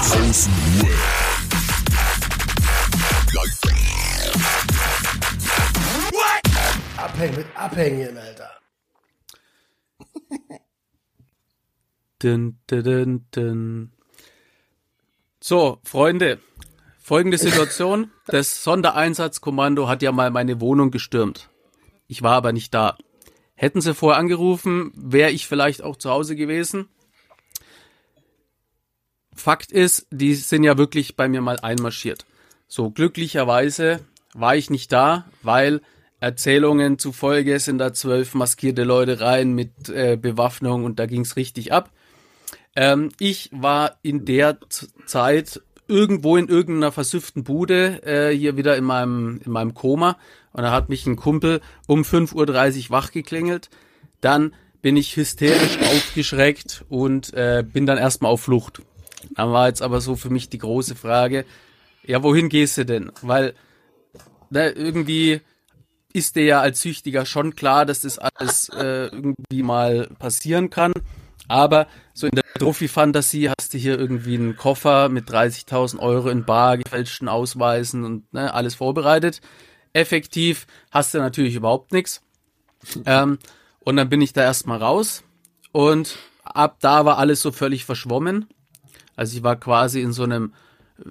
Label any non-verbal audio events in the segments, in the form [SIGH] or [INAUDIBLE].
Draußen Web. Abhängen mit Abhängen, Alter. Dun, dun, dun. So, Freunde, folgende Situation. Das Sondereinsatzkommando hat ja mal meine Wohnung gestürmt. Ich war aber nicht da. Hätten sie vorher angerufen, wäre ich vielleicht auch zu Hause gewesen. Fakt ist, die sind ja wirklich bei mir mal einmarschiert. So, glücklicherweise war ich nicht da, weil Erzählungen zufolge sind da zwölf maskierte Leute rein mit äh, Bewaffnung und da ging's richtig ab. Ähm, ich war in der Zeit irgendwo in irgendeiner versüfften Bude äh, hier wieder in meinem, in meinem Koma und da hat mich ein Kumpel um 5.30 Uhr wach geklingelt. Dann bin ich hysterisch aufgeschreckt und äh, bin dann erstmal auf Flucht. Dann war jetzt aber so für mich die große Frage, ja, wohin gehst du denn? Weil ne, irgendwie ist dir ja als Süchtiger schon klar, dass das alles äh, irgendwie mal passieren kann. Aber so in der Trophy-Fantasie hast du hier irgendwie einen Koffer mit 30.000 Euro in bar, gefälschten Ausweisen und ne, alles vorbereitet. Effektiv hast du natürlich überhaupt nichts. Ähm, und dann bin ich da erstmal raus und ab da war alles so völlig verschwommen. Also ich war quasi in so einem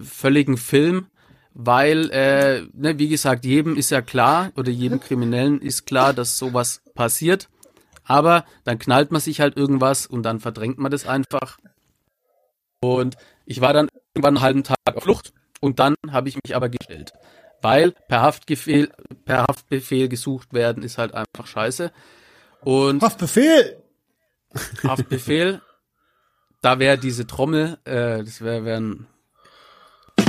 völligen Film, weil, äh, ne, wie gesagt, jedem ist ja klar oder jedem Kriminellen ist klar, dass sowas passiert. Aber dann knallt man sich halt irgendwas und dann verdrängt man das einfach. Und ich war dann irgendwann einen halben Tag auf Flucht und dann habe ich mich aber gestellt. Weil per Haftbefehl, per Haftbefehl gesucht werden ist halt einfach scheiße. Und Haftbefehl! Haftbefehl, da wäre diese Trommel, äh, das wäre wär ein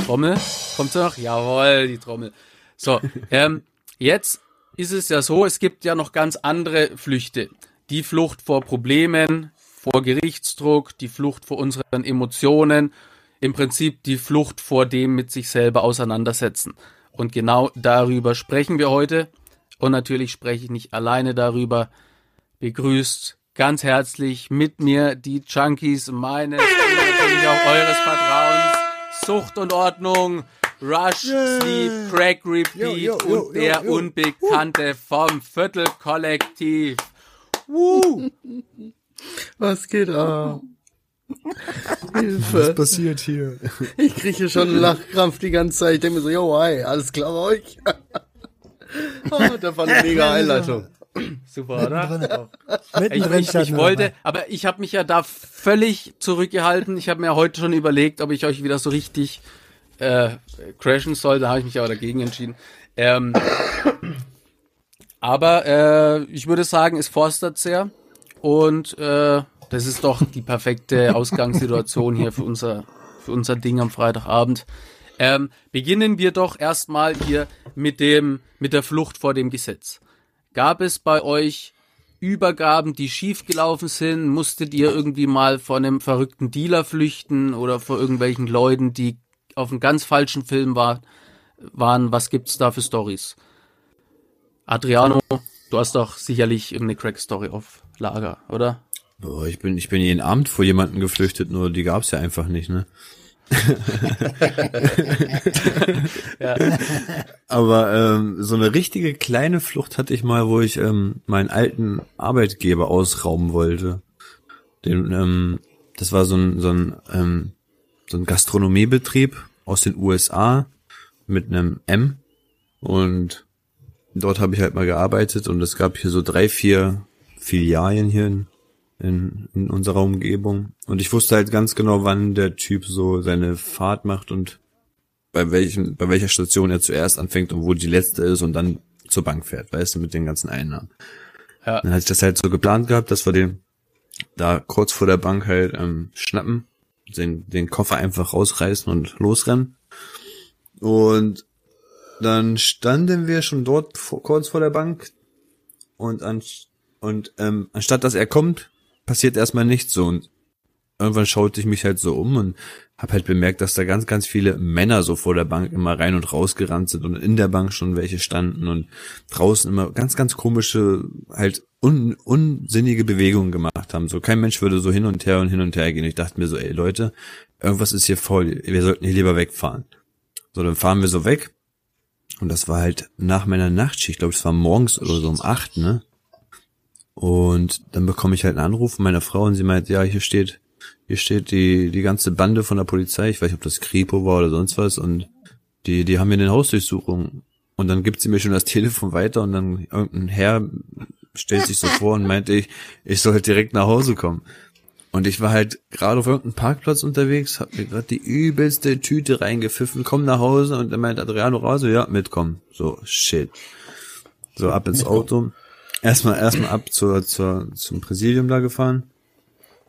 Trommel. Kommt noch? Jawohl, die Trommel. So, [LAUGHS] ähm, jetzt ist es ja so, es gibt ja noch ganz andere Flüchte. Die Flucht vor Problemen, vor Gerichtsdruck, die Flucht vor unseren Emotionen, im Prinzip die Flucht vor dem mit sich selber auseinandersetzen. Und genau darüber sprechen wir heute. Und natürlich spreche ich nicht alleine darüber. Begrüßt ganz herzlich mit mir die Junkies meines und natürlich auch eures Vertrauens. Sucht und Ordnung, Rush, Yeah. Sleep, Crack Repeat Jo, jo, jo, und der. Unbekannte vom Viertelkollektiv. Woo! Was geht ab? [LAUGHS] Was Hilfe. passiert hier? Ich kriege hier schon einen Lachkrampf die ganze Zeit. Ich denke mir so, yo, hi, alles klar bei euch? [LAUGHS] oh, das war eine mega Einleitung. Super, oder? Mittendrin. Ich, ich, ich wollte, aber ich habe mich ja da völlig zurückgehalten. Ich habe mir heute schon überlegt, ob ich euch wieder so richtig äh, crashen soll. Da habe ich mich aber dagegen entschieden. Ähm, aber äh, ich würde sagen, es forstet sehr und äh, das ist doch die perfekte Ausgangssituation hier für unser für unser Ding am Freitagabend. Ähm, beginnen wir doch erstmal hier mit dem mit der Flucht vor dem Gesetz. Gab es bei euch Übergaben, die schiefgelaufen sind? Musstet ihr irgendwie mal vor einem verrückten Dealer flüchten oder vor irgendwelchen Leuten, die auf einem ganz falschen Film war, waren? Was gibt's da für Stories? Adriano, du hast doch sicherlich irgendeine Crack-Story auf Lager, oder? Boah, ich bin, ich bin jeden Abend vor jemanden geflüchtet, nur die gab's ja einfach nicht, ne? Ja. [LAUGHS] Aber ähm, so eine richtige kleine Flucht hatte ich mal, wo ich ähm, meinen alten Arbeitgeber ausrauben wollte. Den, ähm, das war so ein, so ein, ähm, so ein Gastronomiebetrieb aus den USA mit einem M. Und dort habe ich halt mal gearbeitet und es gab hier so drei, vier Filialen hier in, in, in unserer Umgebung. Und ich wusste halt ganz genau, wann der Typ so seine Fahrt macht und bei welchem, bei welcher Station er zuerst anfängt und wo die letzte ist und dann zur Bank fährt, weißt du, mit den ganzen Einnahmen. Ja. Dann hatte ich das halt so geplant gehabt, dass wir den da kurz vor der Bank halt ähm, schnappen, den, den Koffer einfach rausreißen und losrennen. Und dann standen wir schon dort vor, kurz vor der Bank und an, und ähm, anstatt dass er kommt, passiert erstmal nichts so und irgendwann schaute ich mich halt so um und habe halt bemerkt, dass da ganz, ganz viele Männer so vor der Bank immer rein und raus gerannt sind und in der Bank schon welche standen und draußen immer ganz, ganz komische, halt un, unsinnige Bewegungen gemacht haben. So kein Mensch würde so hin und her und hin und her gehen. Ich dachte mir so, ey Leute, irgendwas ist hier voll. Wir sollten hier lieber wegfahren. So, dann fahren wir so weg. Und das war halt nach meiner Nachtschicht. Ich glaube, es war morgens oder so um acht, ne? Und dann bekomme ich halt einen Anruf von meiner Frau und sie meint, ja, hier steht hier steht die, die ganze Bande von der Polizei, ich weiß nicht, ob das Kripo war oder sonst was, und die, die haben mir eine Hausdurchsuchung. Und dann gibt sie mir schon das [LAUGHS] Telefon weiter und dann irgendein Herr stellt sich so [LAUGHS] vor und meinte ich, ich soll halt direkt nach Hause kommen. Und ich war halt gerade auf irgendeinem Parkplatz unterwegs, hab mir gerade die übelste Tüte reingepfiffen, komm nach Hause und dann meint Adriano raus, ja, mitkommen. So, shit. So, ab ins Auto. Erstmal, erstmal ab zur, zur, zum Präsidium da gefahren.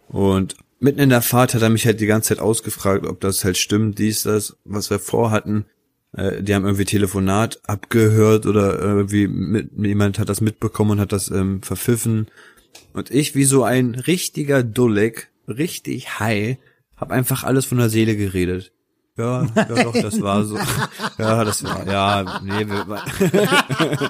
Und mitten in der Fahrt hat er mich halt die ganze Zeit ausgefragt, ob das halt stimmt, dies, das, was wir vorhatten. Äh, die haben irgendwie Telefonat abgehört oder irgendwie mit, jemand hat das mitbekommen und hat das ähm, verpfiffen. Und ich wie so ein richtiger Dulleck, richtig high, hab einfach alles von der Seele geredet. Ja, ja doch, das war so. Ja, das war, ja, nee, wir, [LAUGHS]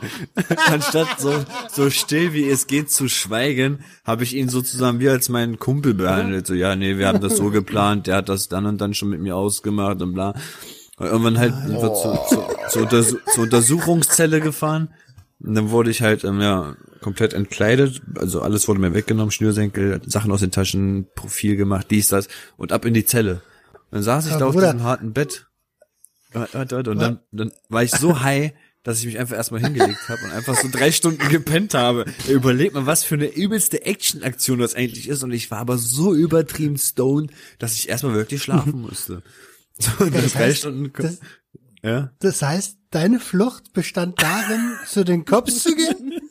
anstatt so, so still wie es geht zu schweigen, habe ich ihn sozusagen wie als meinen Kumpel behandelt. So, ja, nee, wir haben das so geplant, der hat das dann und dann schon mit mir ausgemacht und bla. Und irgendwann halt sind wir zu, zu, zu, zur Untersuchungszelle gefahren. Und dann wurde ich halt, ähm, ja, komplett entkleidet. Also alles wurde mir weggenommen, Schnürsenkel, Sachen aus den Taschen, Profil gemacht, dies, das und ab in die Zelle. Dann saß ich Ja, da auf Bruder. diesem harten Bett. Und dann, dann war ich so [LAUGHS] high, dass ich mich einfach erstmal hingelegt habe und einfach so drei Stunden gepennt habe. Überleg mal, was für eine übelste Action-Aktion das eigentlich ist. Und ich war aber so übertrieben stoned, dass ich erstmal wirklich schlafen [LAUGHS] musste. So, dann das drei heißt, Stunden. das- ja. Das heißt, deine Flucht bestand darin, zu den Cops zu gehen? [LAUGHS]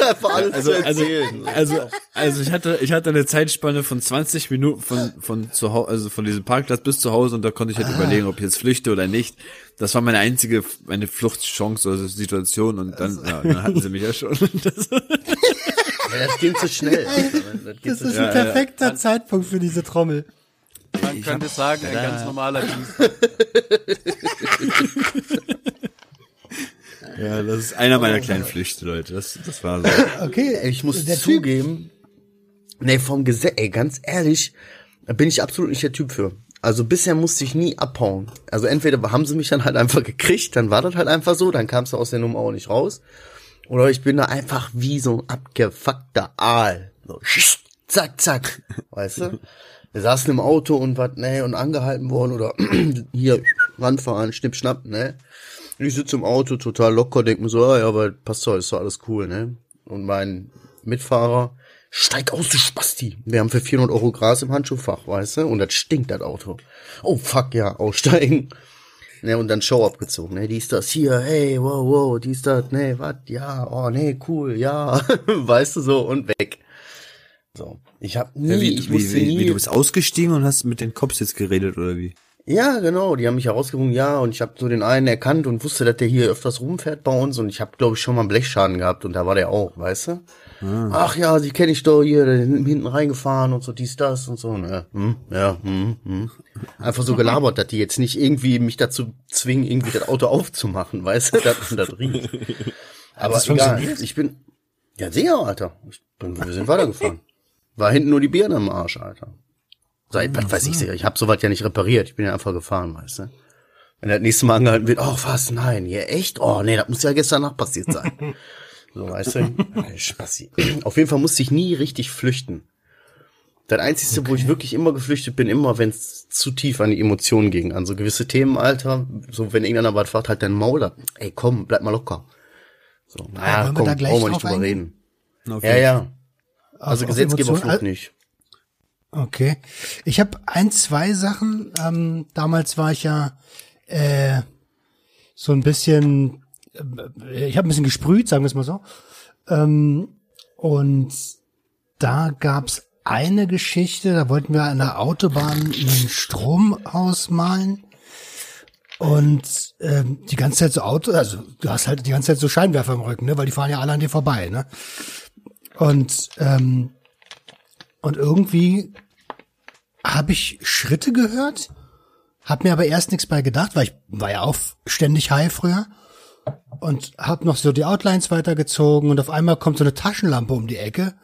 Einfach alles Also, zu also, erzählen. also, also ich hatte, ich hatte eine Zeitspanne von 20 Minuten von, von zu Hause, also von diesem Parkplatz bis zu Hause und da konnte ich halt überlegen, ob ich jetzt flüchte oder nicht. Das war meine einzige, meine Fluchtchance oder Situation und dann, ja, dann hatten sie mich ja schon. Das, [LAUGHS] Ja, das ging zu schnell. Das Das zu ist Ja, ein ja. perfekter Zeitpunkt für diese Trommel. Man könnte sagen, ein ganz normaler Dienst. [LAUGHS] ja, das ist einer meiner kleinen Flüchte, Leute. Das, das war so. [LAUGHS] Okay. Ey, ich muss der Typ, zugeben, nee, vom Gesetz, ey, ganz ehrlich, da bin ich absolut nicht der Typ für. Also bisher musste ich nie abhauen. Also entweder haben sie mich dann halt einfach gekriegt, dann war das halt einfach so, dann kamst du aus der Nummer auch nicht raus. Oder ich bin da einfach wie so ein abgefuckter Aal. So, zack, zack. Weißt du? Wir saßen im Auto und was, ne, und angehalten worden oder [CLEARS THROAT] hier ranfahren, schnipp, schnapp, ne. Ich sitze im Auto total locker, denk mir so, ah, ja, aber passt doch, ist doch alles cool, ne. Und mein Mitfahrer, steig aus, du Spasti. Wir haben für 400 Euro Gras im Handschuhfach, weißt du, und das stinkt, das Auto. Oh, fuck, ja, aussteigen. Ne, und dann Show abgezogen, ne, dies, das, hier, hey, wow, wow, dies, das, ne, wat, ja, oh, ne, cool, ja, [LAUGHS] weißt du, so, und weg. So, ich hab nie, Ja, wie, ich wie, wusste wie, nie, wie, du bist ausgestiegen und hast mit den Cops jetzt geredet, oder wie? Ja, genau, die haben mich herausgefunden, ja, und ich habe so den einen erkannt und wusste, dass der hier öfters rumfährt bei uns und ich habe, glaube ich, schon mal einen Blechschaden gehabt und da war der auch, weißt du? Ach ja, die kenne ich doch hier, hinten reingefahren und so dies, das und so, ne? Hm, ja, hm, hm. Einfach so gelabert, dass die jetzt nicht irgendwie mich dazu zwingen, irgendwie das Auto aufzumachen, weißt du, dass man das riecht. [LAUGHS] Aber egal, ich bin, ja, sehr, Alter. Ich bin, wir sind weitergefahren. War hinten nur die Birne am Arsch, Alter. Seit, was weiß ich, ich hab sowas ja nicht repariert. Ich bin ja einfach gefahren, weißt du. Wenn das nächste Mal angehalten wird, oh, was, nein, hier, echt? Oh, nee, das muss ja gestern Nacht passiert sein. [LAUGHS] so, weißt du. Spassi. Auf jeden Fall musste ich nie richtig flüchten. Das Einzige, wo ich wirklich immer geflüchtet bin, immer wenn es zu tief an die Emotionen ging. An so gewisse Themen, Alter. So, wenn irgendeiner was fragt, halt dein Maul. Ey, komm, bleib mal locker. So, naja, wollen wir komm, da gleich brauchen wir nicht drüber eingehen? reden. Auf Ja, ja. Also auf Emotionen- Gesetzgeberflucht nicht. Okay. Ich habe ein, zwei Sachen. Ähm, damals war ich ja äh, so ein bisschen, äh, ich habe ein bisschen gesprüht, sagen wir es mal so. Ähm, und da gab's eine Geschichte, da wollten wir an der Autobahn einen Strom ausmalen. Und ähm, die ganze Zeit so Auto, also du hast halt die ganze Zeit so Scheinwerfer im Rücken, ne? Weil die fahren ja alle an dir vorbei, ne? Und ähm, und irgendwie habe ich Schritte gehört, hab mir aber erst nichts bei gedacht, weil ich war ja auch ständig high früher und hab noch so die Outlines weitergezogen und auf einmal kommt so eine Taschenlampe um die Ecke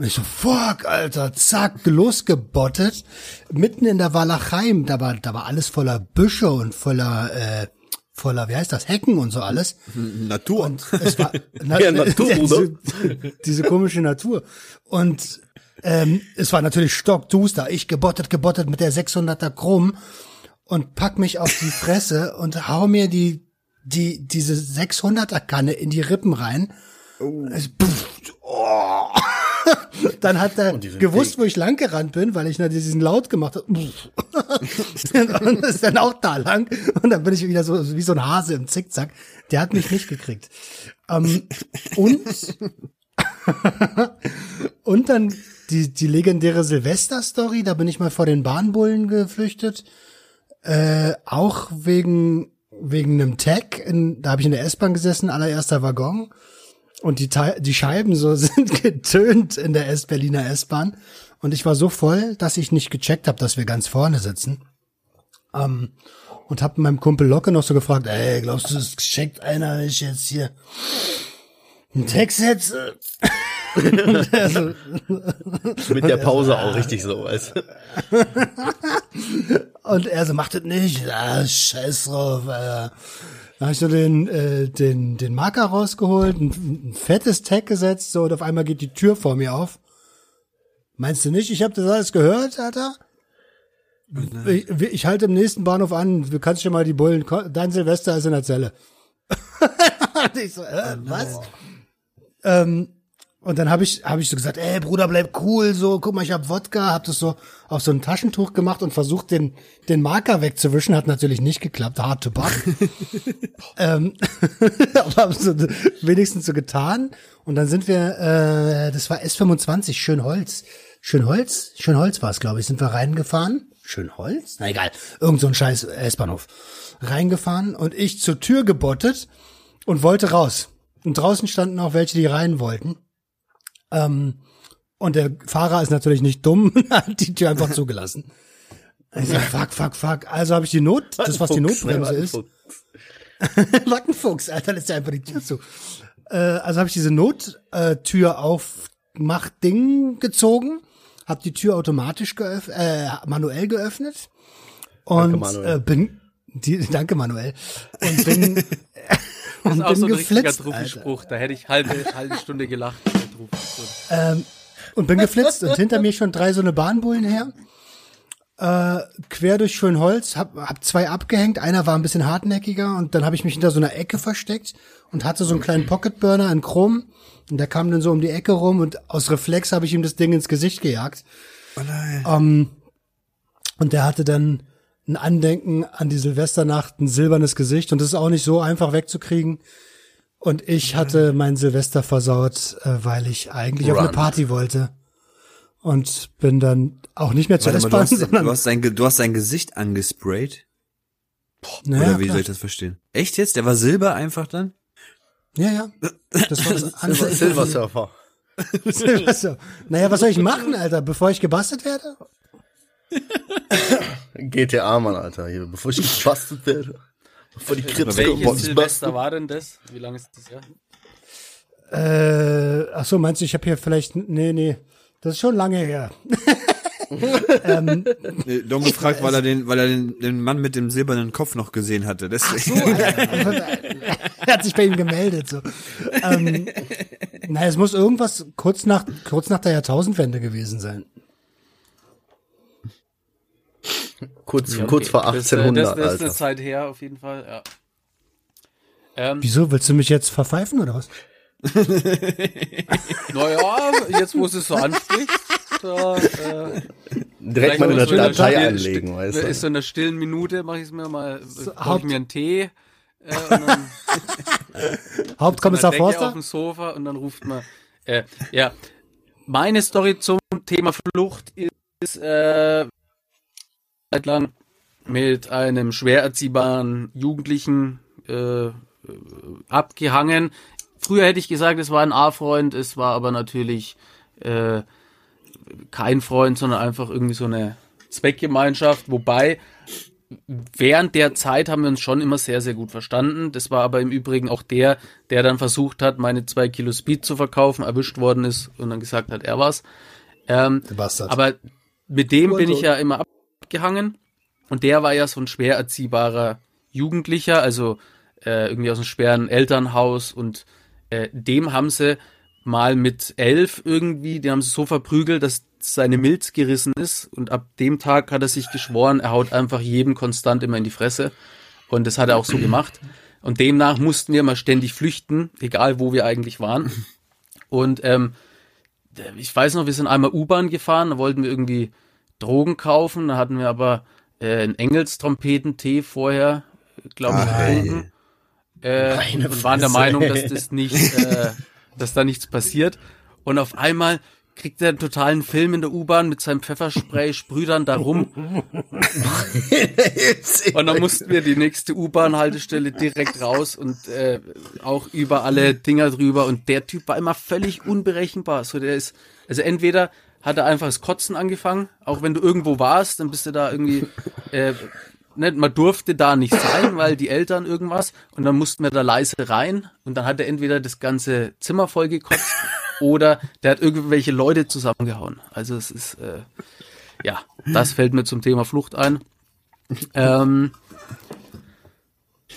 und ich so, fuck, Alter, zack, losgebottet, mitten in der Walachei, da war, da war alles voller Büsche und voller, äh, voller, wie heißt das, Hecken und so alles. Natur. Und es war na, [LAUGHS] Ja, Natur, [LAUGHS] diese, diese komische Natur. Und ähm, es war natürlich stockduster. Ich gebottet, gebottet mit der 600er Chrom und pack mich auf die Fresse und hau mir die die diese 600er Kanne in die Rippen rein. Pff, oh. [LAUGHS] Dann hat er gewusst, wo ich lang gerannt bin, weil ich na diesen Laut gemacht habe. [LAUGHS] und ist dann auch da lang. Und dann bin ich wieder so wie so ein Hase im Zickzack. Der hat mich nicht gekriegt. Ähm, und [LAUGHS] und dann die, die legendäre Silvester-Story, da bin ich mal vor den Bahnbullen geflüchtet. Äh, auch wegen, wegen einem Tag. In, da habe ich in der S-Bahn gesessen, allererster Waggon. Und die, die Scheiben so [LAUGHS] sind getönt in der S Berliner S-Bahn. Und ich war so voll, dass ich nicht gecheckt habe, dass wir ganz vorne sitzen. Ähm, und hab meinem Kumpel Locke noch so gefragt, ey, glaubst du, es checkt einer, wenn ich jetzt hier einen Text setze? So, [LAUGHS] Mit der Pause auch richtig so, weißt du? [LAUGHS] Und er so, macht das nicht. Ah, scheiß drauf, Alter. Da habe ich so den, äh, den, den Marker rausgeholt, ein, ein fettes Tag gesetzt, so, und auf einmal geht die Tür vor mir auf. Meinst du nicht, ich habe das alles gehört, Alter? Ich, ich halte im nächsten Bahnhof an, du kannst schon mal die Bullen, dein Silvester ist in der Zelle. [LAUGHS] und ich so, äh, was? Ähm, und dann habe ich, hab ich so gesagt, ey Bruder, bleib cool, so, guck mal, ich hab Wodka, hab das so auf so ein Taschentuch gemacht und versucht, den, den Marker wegzuwischen, hat natürlich nicht geklappt, hard to butt. [LAUGHS] ähm, [LAUGHS] aber haben so wenigstens so getan. Und dann sind wir, äh, das war S25, Schönholz. Schönholz? Schönholz war es, glaube ich, sind wir reingefahren. Schönholz? Na egal, irgend so ein scheiß S-Bahnhof. Reingefahren und ich zur Tür gebottet und wollte raus. Und draußen standen auch welche, die rein wollten. Ähm, und der Fahrer ist natürlich nicht dumm, [LAUGHS] hat die Tür einfach zugelassen. Ich sag, fuck, fuck, fuck. Also habe ich die Not, das was die Notbremse ist. Fuchs. [LAUGHS] Wackenfuchs, Alter, lässt ja einfach die Tür zu. Äh, also habe ich diese Nottür aufmacht Ding gezogen, habe die Tür automatisch geöff äh, manuell geöffnet und Manuel. äh, bin die, danke Manuel und bin [LAUGHS] Das und ist auch so bin ein richtiger geflitzt, Alter. Truffelspruch. Da hätte ich halbe, halbe Stunde gelacht. Truffelspruch. Ähm, und bin geflitzt und hinter [LAUGHS] mir schon drei so eine Bahnbullen her. Äh, quer durch Schönholz, hab, hab zwei abgehängt, einer war ein bisschen hartnäckiger und dann habe ich mich hinter so einer Ecke versteckt und hatte so einen kleinen Pocketburner in Chrom und der kam dann so um die Ecke rum und aus Reflex habe ich ihm das Ding ins Gesicht gejagt. Oh nein. Ähm, und der hatte dann ein Andenken an die Silvesternacht, ein silbernes Gesicht und das ist auch nicht so einfach wegzukriegen. Und ich hatte mein Silvester versaut, äh, weil ich eigentlich auf eine Run. Party wollte. Und bin dann auch nicht mehr zur mal, S-Bahn, du, hast, sondern du, hast sein, Ge- du hast sein Gesicht angesprayt? naja, Oder wie klar. soll ich das verstehen? Echt jetzt? Der war Silber einfach dann? Ja, ja. Das war [LAUGHS] das andere. Silver Surfer. [LAUGHS] Silvester. Naja, was soll ich machen, Alter, bevor ich gebastelt werde? [LAUGHS] GTA, Mann, Alter, hier, bevor ich gebastelt werde. Bevor die [LAUGHS] Krips Welches Silvester war denn das? Wie lange ist das her? Äh, ach so, meinst du, ich habe hier vielleicht, nee, nee, das ist schon lange her. [LAUGHS] Nee, Dom gefragt, weil er den, weil er den, den Mann mit dem silbernen Kopf noch gesehen hatte. Deswegen. [LAUGHS] er hat sich bei ihm gemeldet. So. ähm, na, es muss irgendwas kurz nach kurz nach der Jahrtausendwende gewesen sein. Kurz, Okay, kurz vor das, äh, 1800, das, das ist eine. Zeit her, auf jeden Fall, ja. Ähm, Wieso willst du mich jetzt verpfeifen oder was? [LAUGHS] naja, jetzt wo es so anspricht, da, äh, Direkt mal in vielleicht der so Datei still- anlegen, still- weißt Ist so du. in der stillen Minute, mache ich es mir mal, so, ich mir einen Tee äh, dann [LAUGHS] Hauptkommissar Decke auf Forster? dem Sofa und dann ruft man. Äh, ja, meine Story zum Thema Flucht ist äh, seit lang mit einem schwer erziehbaren Jugendlichen äh, äh, abgehangen. Früher hätte ich gesagt, es war ein A-Freund, es war aber natürlich äh, kein Freund, sondern einfach irgendwie so eine Zweckgemeinschaft. Wobei während der Zeit haben wir uns schon immer sehr, sehr gut verstanden. Das war aber im Übrigen auch der, der dann versucht hat, meine zwei Kilo Speed zu verkaufen, erwischt worden ist und dann gesagt hat, er war's. Ähm, aber mit dem bin ich ja immer abgehangen und der war ja so ein schwer erziehbarer Jugendlicher, also äh, irgendwie aus einem schweren Elternhaus. Und äh, dem haben sie mal mit elf irgendwie, die haben sie so verprügelt, dass seine Milz gerissen ist. Und ab dem Tag hat er sich geschworen, er haut einfach jedem konstant immer in die Fresse. Und das hat er auch so gemacht. Und demnach mussten wir immer ständig flüchten, egal wo wir eigentlich waren. Und ähm, ich weiß noch, wir sind einmal U-Bahn gefahren, da wollten wir irgendwie Drogen kaufen, da hatten wir aber äh, einen Engelstrompetentee vorher, glaube ich, getrunken. Äh, Meine und waren der Meinung, dass das nicht, äh, [LAUGHS] dass da nichts passiert. Und auf einmal kriegt er einen totalen Film in der U-Bahn mit seinem Pfefferspray, sprüht dann da rum. [LAUGHS] Und dann mussten wir die nächste U-Bahn-Haltestelle direkt raus und äh, auch über alle Dinger drüber. Und der Typ war immer völlig unberechenbar. So, der ist, also entweder hat er einfach das Kotzen angefangen, auch wenn du irgendwo warst, dann bist du da irgendwie, [LAUGHS] äh, ne, man durfte da nicht sein, weil die Eltern irgendwas und dann mussten wir da leise rein und dann hat er entweder das ganze Zimmer voll gekotzt [LAUGHS] oder der hat irgendwelche Leute zusammengehauen. Also es ist, äh, ja, das fällt mir zum Thema Flucht ein. Ähm,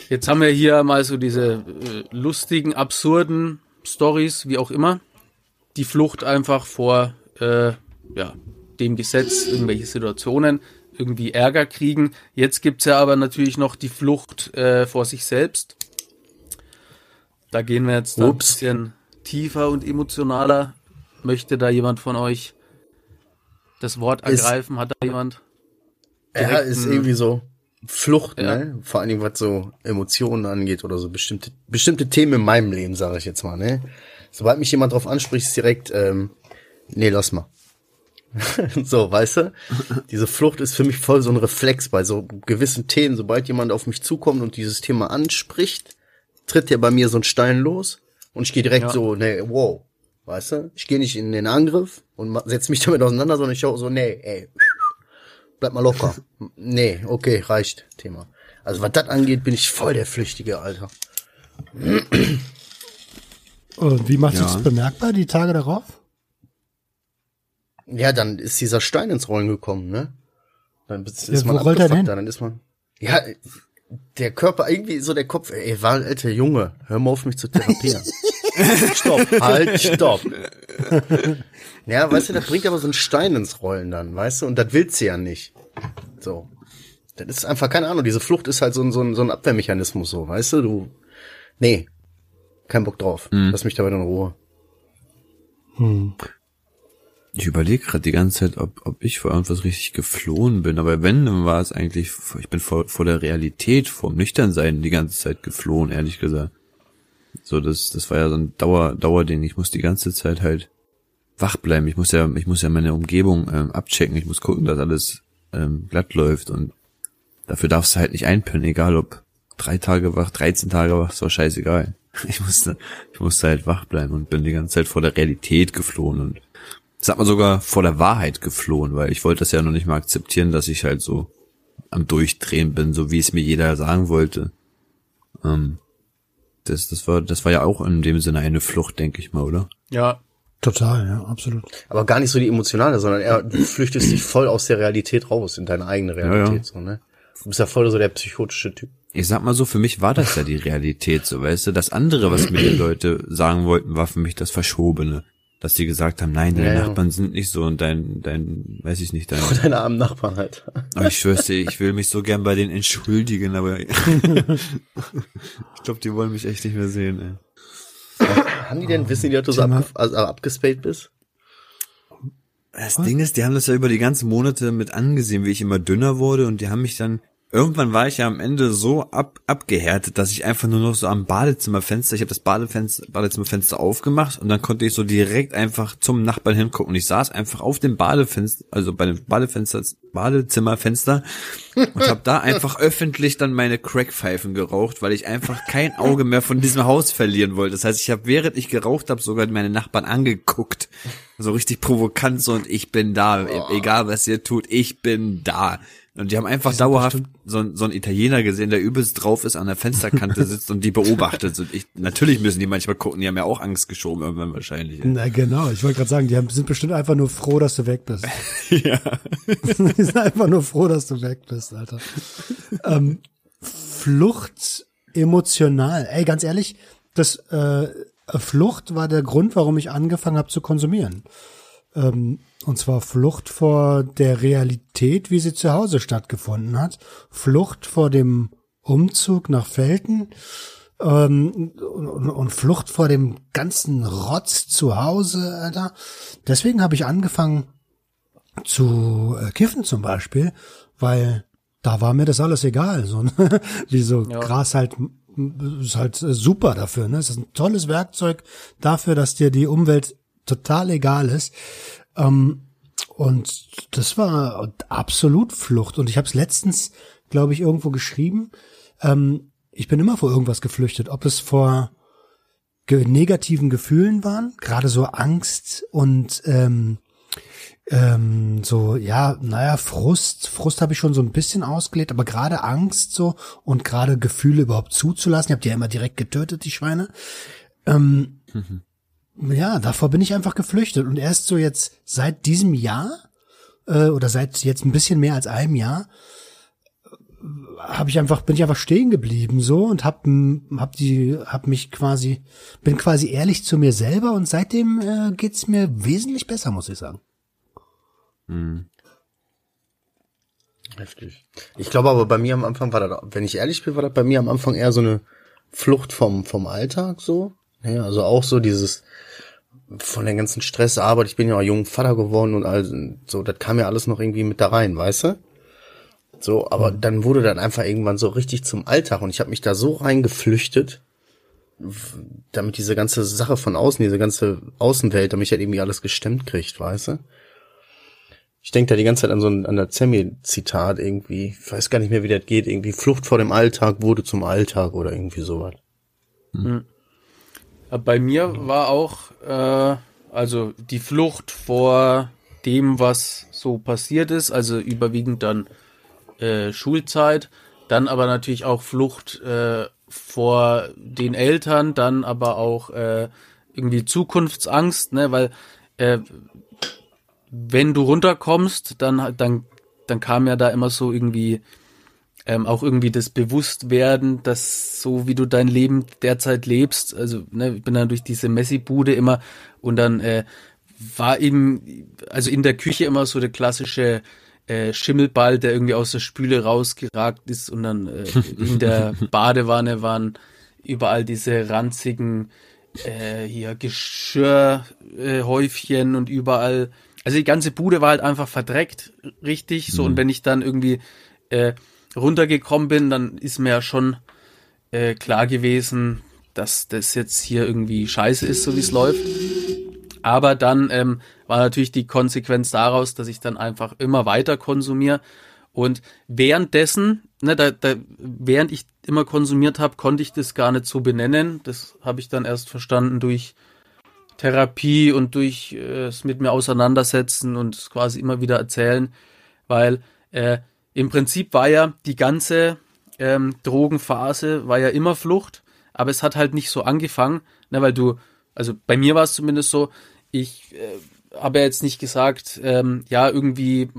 jetzt haben wir hier mal so diese äh, lustigen, absurden Stories, wie auch immer. Die Flucht einfach vor äh, ja, dem Gesetz, irgendwelche Situationen, irgendwie Ärger kriegen. Jetzt gibt's ja aber natürlich noch die Flucht äh, vor sich selbst. Da gehen wir jetzt ein bisschen tiefer und emotionaler. Möchte da jemand von euch das Wort Ist- ergreifen? Hat da jemand? Ja, ist irgendwie so Flucht, Ja. ne? Vor allen Dingen, was so Emotionen angeht oder so bestimmte, bestimmte Themen in meinem Leben, sage ich jetzt mal, ne? Sobald mich jemand drauf anspricht, ist direkt, ähm, nee, lass mal. [LAUGHS] so, weißt du? Diese Flucht ist für mich voll so ein Reflex bei so gewissen Themen. Sobald jemand auf mich zukommt und dieses Thema anspricht, tritt ja bei mir so ein Stein los und ich gehe direkt Ja. so, nee, wow. Weißt du? Ich gehe nicht in den Angriff und setze mich [LAUGHS] damit auseinander, sondern ich schau so, nee, ey, [LAUGHS] bleib mal locker. nee, okay, reicht, Thema. Also was das angeht, bin ich voll der Flüchtige, Alter. Und wie macht Ja. sich das bemerkbar, die Tage darauf? Ja, dann ist dieser Stein ins Rollen gekommen, ne? Dann ist Ja, man wo rollt er abgefuckt, denn? Dann ist man. Ja, der Körper, irgendwie so der Kopf, ey, war alter Junge, hör mal auf mich zu therapieren. [LAUGHS] stopp, halt, stopp. [LAUGHS] Ja, weißt du, das bringt aber so einen Stein ins Rollen dann, weißt du, und das willst du ja nicht. So. Das ist einfach, keine Ahnung, diese Flucht ist halt so ein, so ein, so ein Abwehrmechanismus, so, weißt du, du, nee, kein Bock drauf. Lass mich dabei in Ruhe. Ich überlege gerade die ganze Zeit, ob, ob ich vor irgendwas richtig geflohen bin. Aber wenn, dann war es eigentlich, ich bin vor, vor der Realität, vor dem Nüchternsein die ganze Zeit geflohen, ehrlich gesagt. So, das, das war ja so ein Dauer, Dauerding. Ich muss die ganze Zeit halt wach bleiben. Ich muss ja, ich muss ja meine Umgebung ähm, abchecken. Ich muss gucken, dass alles ähm, glatt läuft. Und dafür darfst du halt nicht einpennen, egal ob drei Tage wach, 13 Tage wach, ist doch scheißegal. [LAUGHS] Ich musste, ich musste halt wach bleiben und bin die ganze Zeit vor der Realität geflohen und das hat man sogar vor der Wahrheit geflohen, weil ich wollte das ja noch nicht mal akzeptieren, dass ich halt so am Durchdrehen bin, so wie es mir jeder sagen wollte. Ähm, das, das war, das war ja auch in dem Sinne eine Flucht, denke ich mal, oder? Ja, Total, ja, absolut. Aber gar nicht so die emotionale, sondern eher, du flüchtest dich voll aus der Realität raus, in deine eigene Realität, ja. so, ne? Du bist ja voll so der psychotische Typ. Ich sag mal so, für mich war das ja die Realität, so weißt du. Das andere, was mir die Leute sagen wollten, war für mich das Verschobene. Dass die gesagt haben, nein, deine Ja, ja. Nachbarn sind nicht so und dein, dein, weiß ich nicht, dein, [LAUGHS] Deine armen Nachbarn halt. Aber ich schwör's dir, ich will mich so gern bei denen entschuldigen, aber [LAUGHS] ich glaube, die wollen mich echt nicht mehr sehen, ey. Haben die denn, wissen die, dass du so abge also abgespaced bist? Das Ding ist, die haben das ja über die ganzen Monate mit angesehen, wie ich immer dünner wurde und die haben mich dann irgendwann war ich ja am Ende so ab, abgehärtet, dass ich einfach nur noch so am Badezimmerfenster, ich habe das Badefenster, Badezimmerfenster aufgemacht und dann konnte ich so direkt einfach zum Nachbarn hingucken. Und ich saß einfach auf dem Badefenster, also bei dem Badefenster, Badezimmerfenster und habe da einfach öffentlich dann meine Crackpfeifen geraucht, weil ich einfach kein Auge mehr von diesem Haus verlieren wollte. Das heißt, ich habe während ich geraucht habe sogar meine Nachbarn angeguckt, so richtig provokant so und ich bin da, e- egal was ihr tut, ich bin da. Und die haben einfach dauerhaft so, so einen Italiener gesehen, der übelst drauf ist, an der Fensterkante [LAUGHS] sitzt und die beobachtet. Und ich, natürlich müssen die manchmal gucken, die haben ja auch Angst geschoben irgendwann wahrscheinlich. Na genau, ich wollte gerade sagen, die haben, sind bestimmt einfach nur froh, dass du weg bist. [LAUGHS] ja. [LAUGHS] die sind einfach nur froh, dass du weg bist, Alter. ähm, Flucht emotional. Ey, ganz ehrlich, das äh, Flucht war der Grund, warum ich angefangen habe zu konsumieren. Ähm, und zwar Flucht vor der Realität, wie sie zu Hause stattgefunden hat. Flucht vor dem Umzug nach Felten ähm, und, und Flucht vor dem ganzen Rotz zu Hause, Alter. Deswegen habe ich angefangen zu äh, kiffen zum Beispiel, weil da war mir das alles egal. So, ne? [LAUGHS] Wie so Ja. Gras halt ist halt äh, super dafür. Ne? Es ist ein tolles Werkzeug dafür, dass dir die Umwelt total egal ist. Ähm, und das war absolut Flucht. Und ich habe es letztens, glaube ich, irgendwo geschrieben. Ähm, ich bin immer vor irgendwas geflüchtet, ob es vor ge negativen Gefühlen waren, gerade so Angst und ähm, ähm, so, ja, naja, Frust. Frust habe ich schon so ein bisschen ausgelebt, aber gerade Angst so und gerade Gefühle überhaupt zuzulassen. Ihr habt die ja immer direkt getötet, die Schweine. Ähm, Ja, davor bin ich einfach geflüchtet. Und erst so jetzt seit diesem Jahr, äh, oder seit jetzt ein bisschen mehr als einem Jahr, habe ich einfach bin ich einfach stehen geblieben so und hab hab die hab mich quasi bin quasi ehrlich zu mir selber und seitdem äh, geht's mir wesentlich besser muss ich sagen Heftig. Ich glaube aber bei mir am Anfang war das, wenn ich ehrlich bin, war das bei mir am Anfang eher so eine Flucht vom, vom Alltag so. Ja, also auch so dieses, von der ganzen Stressarbeit, ich bin ja auch jung Vater geworden und all, so, das kam ja alles noch irgendwie mit da rein, weißt du? So, aber dann wurde dann einfach irgendwann so richtig zum Alltag und ich habe mich da so reingeflüchtet, damit diese ganze Sache von außen, diese ganze Außenwelt, damit ich halt irgendwie alles gestemmt kriegt, weißt du? Ich denke da die ganze Zeit an so ein, an das Zemi-Zitat irgendwie. Ich weiß gar nicht mehr, wie das geht. Irgendwie Flucht vor dem Alltag wurde zum Alltag oder irgendwie sowas. Ja, Bei mir war auch, äh, also die Flucht vor dem, was so passiert ist, also überwiegend dann äh, Schulzeit, dann aber natürlich auch Flucht äh, vor den Eltern, dann aber auch äh, irgendwie Zukunftsangst, ne, weil äh, wenn du runterkommst, dann dann dann kam ja da immer so irgendwie ähm, auch irgendwie das Bewusstwerden, dass so wie du dein Leben derzeit lebst, also ne, ich bin dann durch diese Messi-Bude immer und dann äh, war eben, also in der Küche immer so der klassische äh, Schimmelball, der irgendwie aus der Spüle rausgeragt ist und dann äh, [LAUGHS] in der Badewanne waren überall diese ranzigen äh, hier Geschirrhäufchen äh, und überall, also die ganze Bude war halt einfach verdreckt, richtig, so. Und wenn ich dann irgendwie äh, runtergekommen bin, dann ist mir ja schon äh, klar gewesen, dass das jetzt hier irgendwie scheiße ist, so wie es läuft. Aber dann ähm, war natürlich die Konsequenz daraus, dass ich dann einfach immer weiter konsumiere. Und währenddessen, ne, da, da, während ich immer konsumiert habe, konnte ich das gar nicht so benennen. Das habe ich dann erst verstanden durch Therapie und durch äh, es mit mir auseinandersetzen und quasi immer wieder erzählen, weil äh, im Prinzip war ja die ganze ähm, Drogenphase war ja immer Flucht, aber es hat halt nicht so angefangen, ne, weil du, also bei mir war es zumindest so, ich äh, habe ja jetzt nicht gesagt, ähm, ja, irgendwie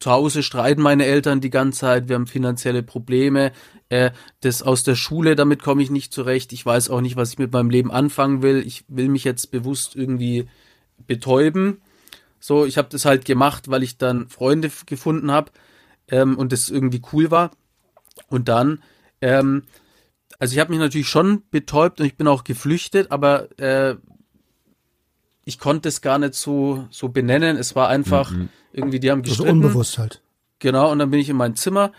zu Hause streiten meine Eltern die ganze Zeit, wir haben finanzielle Probleme, äh, das aus der Schule, damit komme ich nicht zurecht, ich weiß auch nicht, was ich mit meinem Leben anfangen will, ich will mich jetzt bewusst irgendwie betäuben. So, ich habe das halt gemacht, weil ich dann Freunde gefunden habe ähm, und das irgendwie cool war. Und dann, ähm, also ich habe mich natürlich schon betäubt und ich bin auch geflüchtet, aber äh, ich konnte es gar nicht so so benennen. Es war einfach irgendwie, die haben also gestritten. unbewusst halt Genau, und dann bin ich in mein Zimmer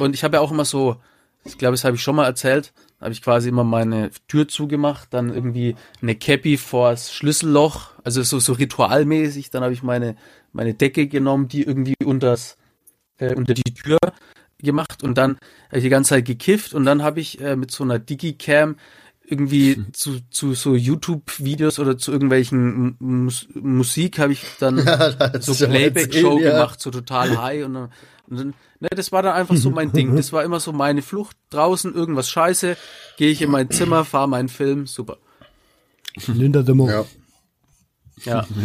und ich habe ja auch immer so, ich glaube, das habe ich schon mal erzählt, habe ich quasi immer meine Tür zugemacht, dann irgendwie eine Cappy vors Schlüsselloch, also so so ritualmäßig, dann habe ich meine meine Decke genommen, die irgendwie unters äh, unter die Tür gemacht und dann habe ich die ganze Zeit gekifft und dann habe ich äh, mit so einer Digicam irgendwie zu, zu so YouTube-Videos oder zu irgendwelchen Mus Musik habe ich dann [LAUGHS] das so ja Playback-Show ja. gemacht, so total high und dann, und dann ne, das war dann einfach so mein Ding. Das war immer so meine Flucht draußen, irgendwas scheiße, gehe ich in mein Zimmer, fahre meinen Film, super. Linda de Mont. Ja. Ja, [LAUGHS]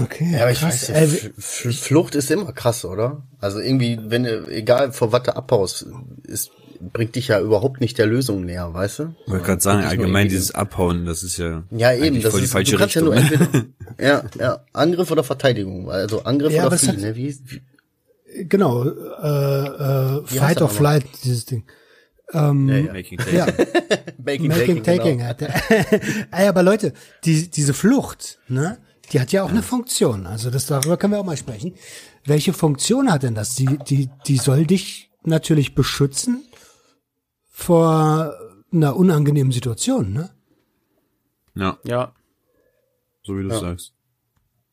Okay. Ja, aber ich krass. weiß, Äh, F- Flucht ist immer krass, oder? Also irgendwie, wenn du, egal vor was du abhaust, ist, bringt dich ja überhaupt nicht der Lösung näher, weißt du? Ich wollte gerade sagen, allgemein dieses Abhauen, das ist ja, Ja, eben, das voll die ist, falsche du kannst Richtung. ja nur entweder, [LAUGHS] ja, ja, Angriff oder Verteidigung, also Angriff Ja, oder Fliehen, ne? Wie, wie, genau, äh, äh, Wie Fight or? Flight, dieses Ding. Ähm, ja, ja. Making ja, [LAUGHS] Making, Making Taking. genau. Hat [LAUGHS] Ey, aber Leute, die, diese Flucht, ne, die hat ja auch eine Funktion. Also das darüber können wir auch mal sprechen. Welche Funktion hat denn das? Die, die, die soll dich natürlich beschützen vor einer unangenehmen Situation, ne? Ja, ja. so wie du sagst.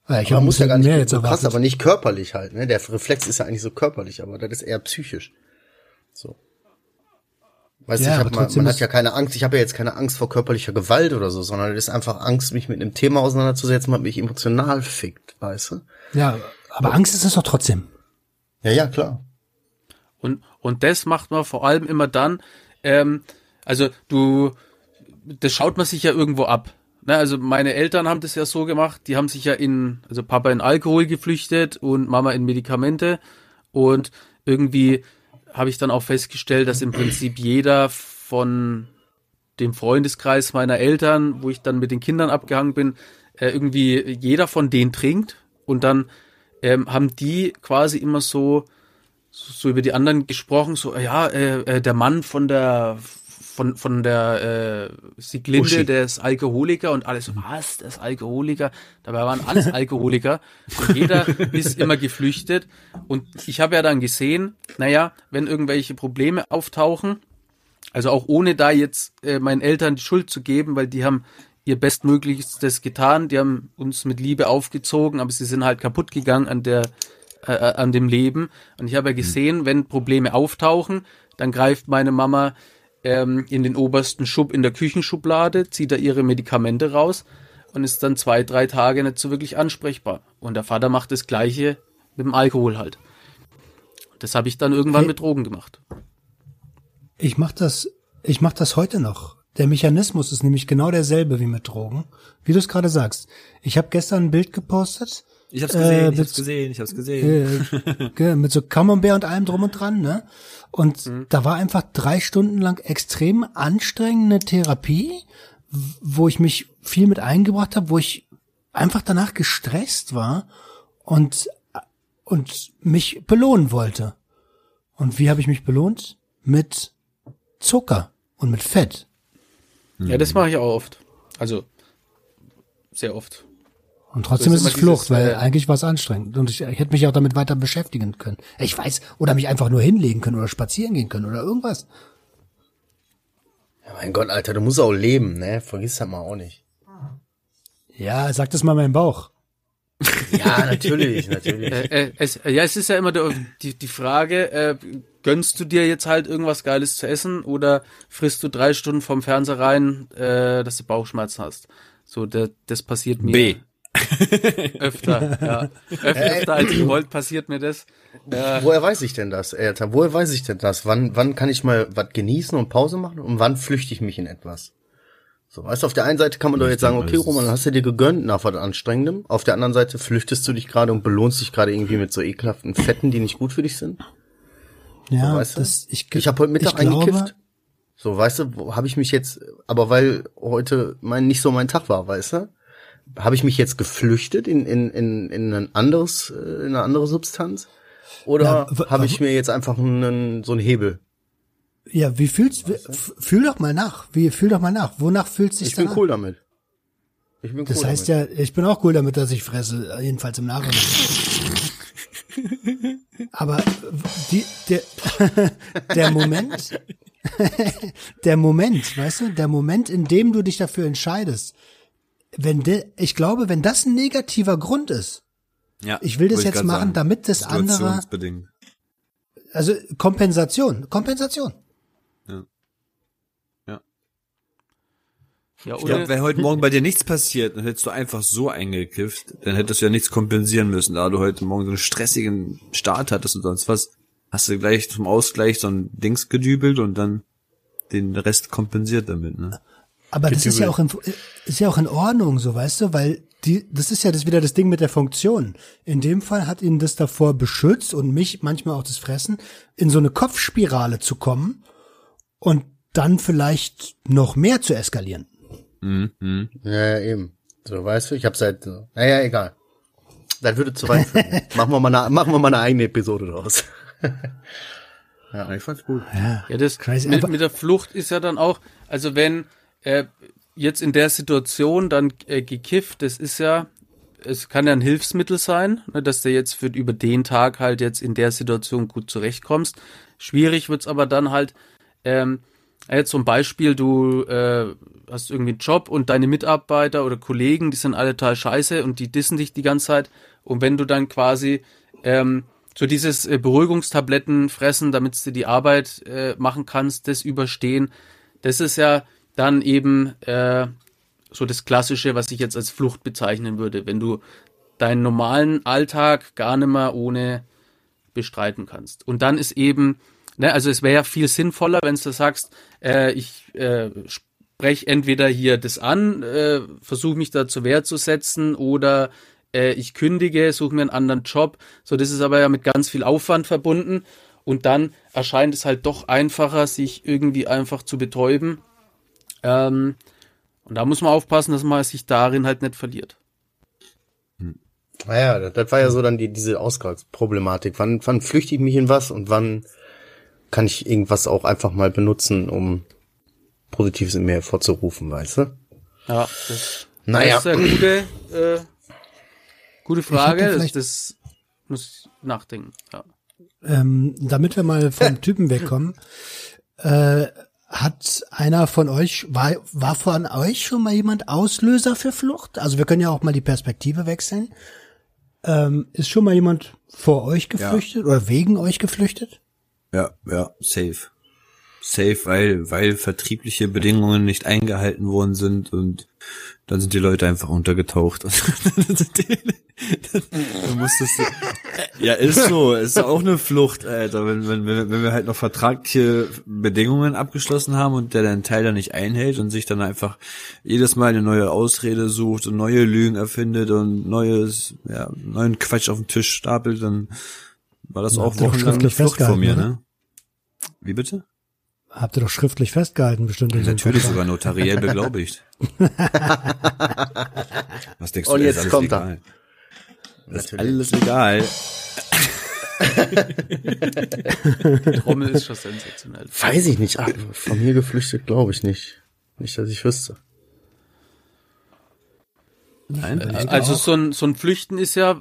Ja, ich Man muss ja gar nicht mehr so jetzt krass, erwartet. aber nicht körperlich halt, ne? Der Reflex ist ja eigentlich so körperlich, aber das ist eher psychisch. So. Weißt Ja, du, trotzdem man hat ja keine Angst, ich habe ja jetzt keine Angst vor körperlicher Gewalt oder so, sondern das ist einfach Angst, mich mit einem Thema auseinanderzusetzen, was mich emotional fickt, weißt du? Ja, aber Angst ist es doch trotzdem. Ja, ja, klar. Und, und das macht man vor allem immer dann, ähm, also du, das schaut man sich ja irgendwo ab. Ne, also meine Eltern haben das ja so gemacht, die haben sich ja in, also Papa in Alkohol geflüchtet und Mama in Medikamente und irgendwie habe ich dann auch festgestellt, dass im Prinzip jeder von dem Freundeskreis meiner Eltern, wo ich dann mit den Kindern abgehangen bin, äh, irgendwie jeder von denen trinkt. Und dann ähm, haben die quasi immer so so über die anderen gesprochen, so ja, äh, äh, der Mann von der von von der äh, Sieglinde, Uschi. der ist Alkoholiker und alles was, der ist Alkoholiker. Dabei waren alles [LAUGHS] Alkoholiker und jeder ist immer geflüchtet und ich habe ja dann gesehen, naja, wenn irgendwelche Probleme auftauchen, also auch ohne da jetzt äh, meinen Eltern die Schuld zu geben, weil die haben ihr Bestmöglichstes getan, die haben uns mit Liebe aufgezogen, aber sie sind halt kaputt gegangen an der äh, äh, an dem Leben. Und ich habe ja gesehen, wenn Probleme auftauchen, dann greift meine Mama ähm, in den obersten Schub in der Küchenschublade, zieht da ihre Medikamente raus und ist dann zwei, drei Tage nicht so wirklich ansprechbar. Und der Vater macht das Gleiche mit dem Alkohol halt. Das habe ich dann irgendwann Hey. mit Drogen gemacht. Ich mach das, ich mach das heute noch. Der Mechanismus ist nämlich genau derselbe wie mit Drogen. Wie du es gerade sagst. Ich habe gestern ein Bild gepostet. Ich hab's Äh, gesehen, ich mit- hab's gesehen, ich hab's gesehen. äh, mit so Camembert und allem drum und dran, ne? Und da war einfach drei Stunden lang extrem anstrengende Therapie, wo ich mich viel mit eingebracht habe, wo ich einfach danach gestresst war und und mich belohnen wollte. Und wie habe ich mich belohnt? Mit Zucker und mit Fett. Ja, das mache ich auch oft. Also sehr oft. Und trotzdem Das ist ist es Flucht, dieses, weil äh, eigentlich war es anstrengend. Und ich, ich hätte mich auch damit weiter beschäftigen können. Ich weiß, oder mich einfach nur hinlegen können oder spazieren gehen können oder irgendwas. Ja, mein Gott, Alter, du musst auch leben, ne? Vergiss das mal auch nicht. Ja, sag das mal meinem Bauch. Ja, [LAUGHS] natürlich, natürlich. Äh, äh, es, äh, ja, es ist ja immer die, die Frage, äh, gönnst du dir jetzt halt irgendwas Geiles zu essen oder frisst du drei Stunden vom Fernseher rein, äh, dass du Bauchschmerzen hast? So, der, das passiert mir B. [LAUGHS] öfter, ja. Öf öfter als gewollt passiert mir das. Äh, Woher weiß ich denn das, Alter? Woher weiß ich denn das? Wann, wann kann ich mal was genießen und Pause machen und wann flüchte ich mich in etwas? So, weißt du, auf der einen Seite kann man doch jetzt sagen, okay, Roman, hast du dir gegönnt nach was Anstrengendem. Auf der anderen Seite flüchtest du dich gerade und belohnst dich gerade irgendwie mit so ekelhaften Fetten, die nicht gut für dich sind. Ja, weißt du? das, ich, Ich habe heute Mittag ich glaube, eingekifft. So, weißt du, habe ich mich jetzt, aber weil heute mein nicht so mein Tag war, weißt du, habe ich mich jetzt geflüchtet in in in in ein anderes äh, in eine andere Substanz oder habe ich mir jetzt einfach einen so einen Hebel? Ja, wie fühlst, f- fühl doch mal nach. Wie, fühl doch mal nach. Wonach fühlt sich Ich bin cool damit. Ich bin Das cool heißt damit. ja, ich bin auch cool damit, dass ich fresse, jedenfalls im Nachhinein. Aber die, der, [LAUGHS] der Moment, [LAUGHS] der Moment, weißt du, der Moment, in dem du dich dafür entscheidest, wenn de, ich glaube, wenn das ein negativer Grund ist, Ja, ich will das jetzt machen, sagen. damit das andere, also Kompensation, Kompensation. Ja, Ich oder, glaube, wenn heute Morgen bei dir nichts passiert, dann hättest du einfach so eingekifft, dann hättest du ja nichts kompensieren müssen, da du heute Morgen so einen stressigen Start hattest und sonst was, hast du gleich zum Ausgleich so ein Dings gedübelt und dann den Rest kompensiert damit, ne? Aber das ist ja auch in, ist ja auch in Ordnung, so weißt du, weil die, das ist ja das wieder das Ding mit der Funktion. In dem Fall hat ihn das davor beschützt und mich manchmal auch das Fressen, in so eine Kopfspirale zu kommen und dann vielleicht noch mehr zu eskalieren. Mhm. Ja, ja, eben. So, weißt du, ich habe seit, naja, egal. Das würde zu weit führen. [LAUGHS] machen wir mal eine, machen wir mal eine eigene Episode draus. [LAUGHS] Ja, ich fand's gut. Ja, das Crazy, mit, mit der Flucht ist ja dann auch, also wenn äh, jetzt in der Situation dann äh, gekifft, das ist ja, es kann ja ein Hilfsmittel sein, ne, dass du jetzt für über den Tag halt jetzt in der Situation gut zurechtkommst. Schwierig wird's aber dann halt, ähm, jetzt zum Beispiel, du äh, hast irgendwie einen Job und deine Mitarbeiter oder Kollegen, die sind alle total scheiße und die dissen dich die ganze Zeit. Und wenn du dann quasi ähm, so dieses äh, Beruhigungstabletten fressen, damit du die Arbeit äh, machen kannst, das überstehen, das ist ja dann eben äh, so das Klassische, was ich jetzt als Flucht bezeichnen würde, wenn du deinen normalen Alltag gar nicht mehr ohne bestreiten kannst. Und dann ist eben, ne, also es wäre ja viel sinnvoller, wenn du sagst, äh, ich äh, spreche entweder hier das an, äh, versuche mich da zur Wehr zu setzen oder äh, ich kündige, suche mir einen anderen Job. So, das ist aber ja mit ganz viel Aufwand verbunden. Und dann erscheint es halt doch einfacher, sich irgendwie einfach zu betäuben. Ähm, und da muss man aufpassen, dass man sich darin halt nicht verliert. Naja, das, das war ja so dann die, diese Ausgangsproblematik. Wann, wann flüchte ich mich in was und wann kann ich irgendwas auch einfach mal benutzen, um Positives in mir hervorzurufen, weißt du? Ja, das, Naja. das ist eine gute, äh, gute Frage. da Das, das muss ich nachdenken. Ja. Ähm, damit wir mal vom [LAUGHS] Typen wegkommen, äh, hat einer von euch, war, war von euch schon mal jemand Auslöser für Flucht? Also wir können ja auch mal die Perspektive wechseln. Ähm, ist schon mal jemand vor euch geflüchtet oder wegen euch geflüchtet? Ja, ja, safe. Safe, weil, weil vertriebliche Bedingungen nicht eingehalten worden sind und dann sind die Leute einfach untergetaucht. [LAUGHS] du musstest, ja, ist so, ist auch eine Flucht, Alter, wenn, wenn, wenn, wenn wir halt noch vertragliche Bedingungen abgeschlossen haben und der den Teil dann nicht einhält und sich dann einfach jedes Mal eine neue Ausrede sucht und neue Lügen erfindet und neues, ja, neuen Quatsch auf den Tisch stapelt, dann war das Ja, auch wochenlang eine Flucht von mir, ne? Wie bitte? Habt ihr doch schriftlich festgehalten, bestimmt. einem Natürlich sogar notariell [LAUGHS] beglaubigt. [LAUGHS] Was denkst du, Und ist jetzt alles kommt er. Ist alles legal. Die Trommel ist schon sensationell. Weiß ich nicht. Ah, von mir geflüchtet glaube ich nicht. Nicht, dass ich wüsste. Nein, Also so ein, so ein Flüchten ist ja,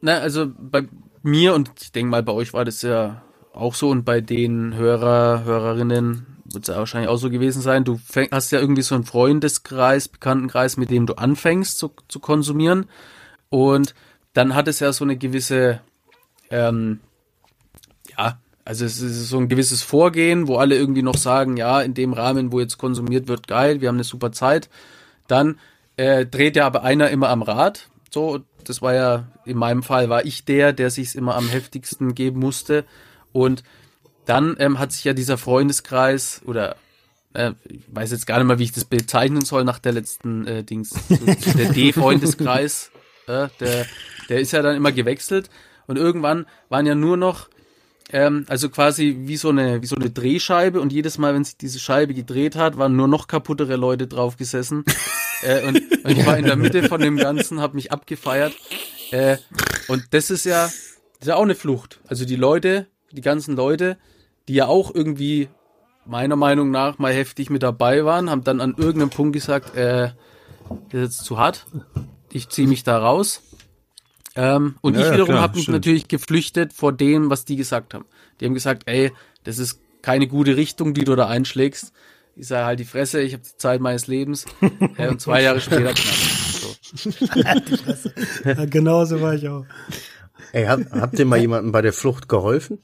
ne, also bei mir und ich denke mal bei euch war das ja auch so und bei den Hörer, Hörerinnen wird es ja wahrscheinlich auch so gewesen sein. Du fäng, hast ja irgendwie so einen Freundeskreis, Bekanntenkreis, mit dem du anfängst zu, zu konsumieren und dann hat es ja so eine gewisse, ähm, ja, also es ist so ein gewisses Vorgehen, wo alle irgendwie noch sagen, ja, in dem Rahmen, wo jetzt konsumiert wird, geil, wir haben eine super Zeit. Dann äh, dreht ja aber einer immer am Rad. So, das war ja, in meinem Fall war ich der, der sich's immer am heftigsten geben musste. Und dann ähm, hat sich ja dieser Freundeskreis oder äh, ich weiß jetzt gar nicht mal, wie ich das bezeichnen soll nach der letzten äh, Dings, [LAUGHS] der D-Freundeskreis, äh, der, der ist ja dann immer gewechselt. Und irgendwann waren ja nur noch ähm, also quasi wie so eine wie so eine Drehscheibe. Und jedes Mal, wenn sich diese Scheibe gedreht hat, waren nur noch kaputtere Leute drauf gesessen. [LAUGHS] Äh, und, und ich war in der Mitte von dem Ganzen, habe mich abgefeiert. Äh, und das ist ja das ist ja auch eine Flucht. Also die Leute, die ganzen Leute, die ja auch irgendwie meiner Meinung nach mal heftig mit dabei waren, haben dann an irgendeinem Punkt gesagt, äh, das ist jetzt zu hart, ich ziehe mich da raus. Ähm, und Ja, ich wiederum habe mich natürlich geflüchtet vor dem, was die gesagt haben. Die haben gesagt, ey, das ist keine gute Richtung, die du da einschlägst. Ich sage halt die Fresse, ich habe die Zeit meines Lebens. [LAUGHS] äh, und zwei Jahre später knapp. So. Ja, genau so war ich auch. Ey, hab, habt ihr mal jemandem bei der Flucht geholfen?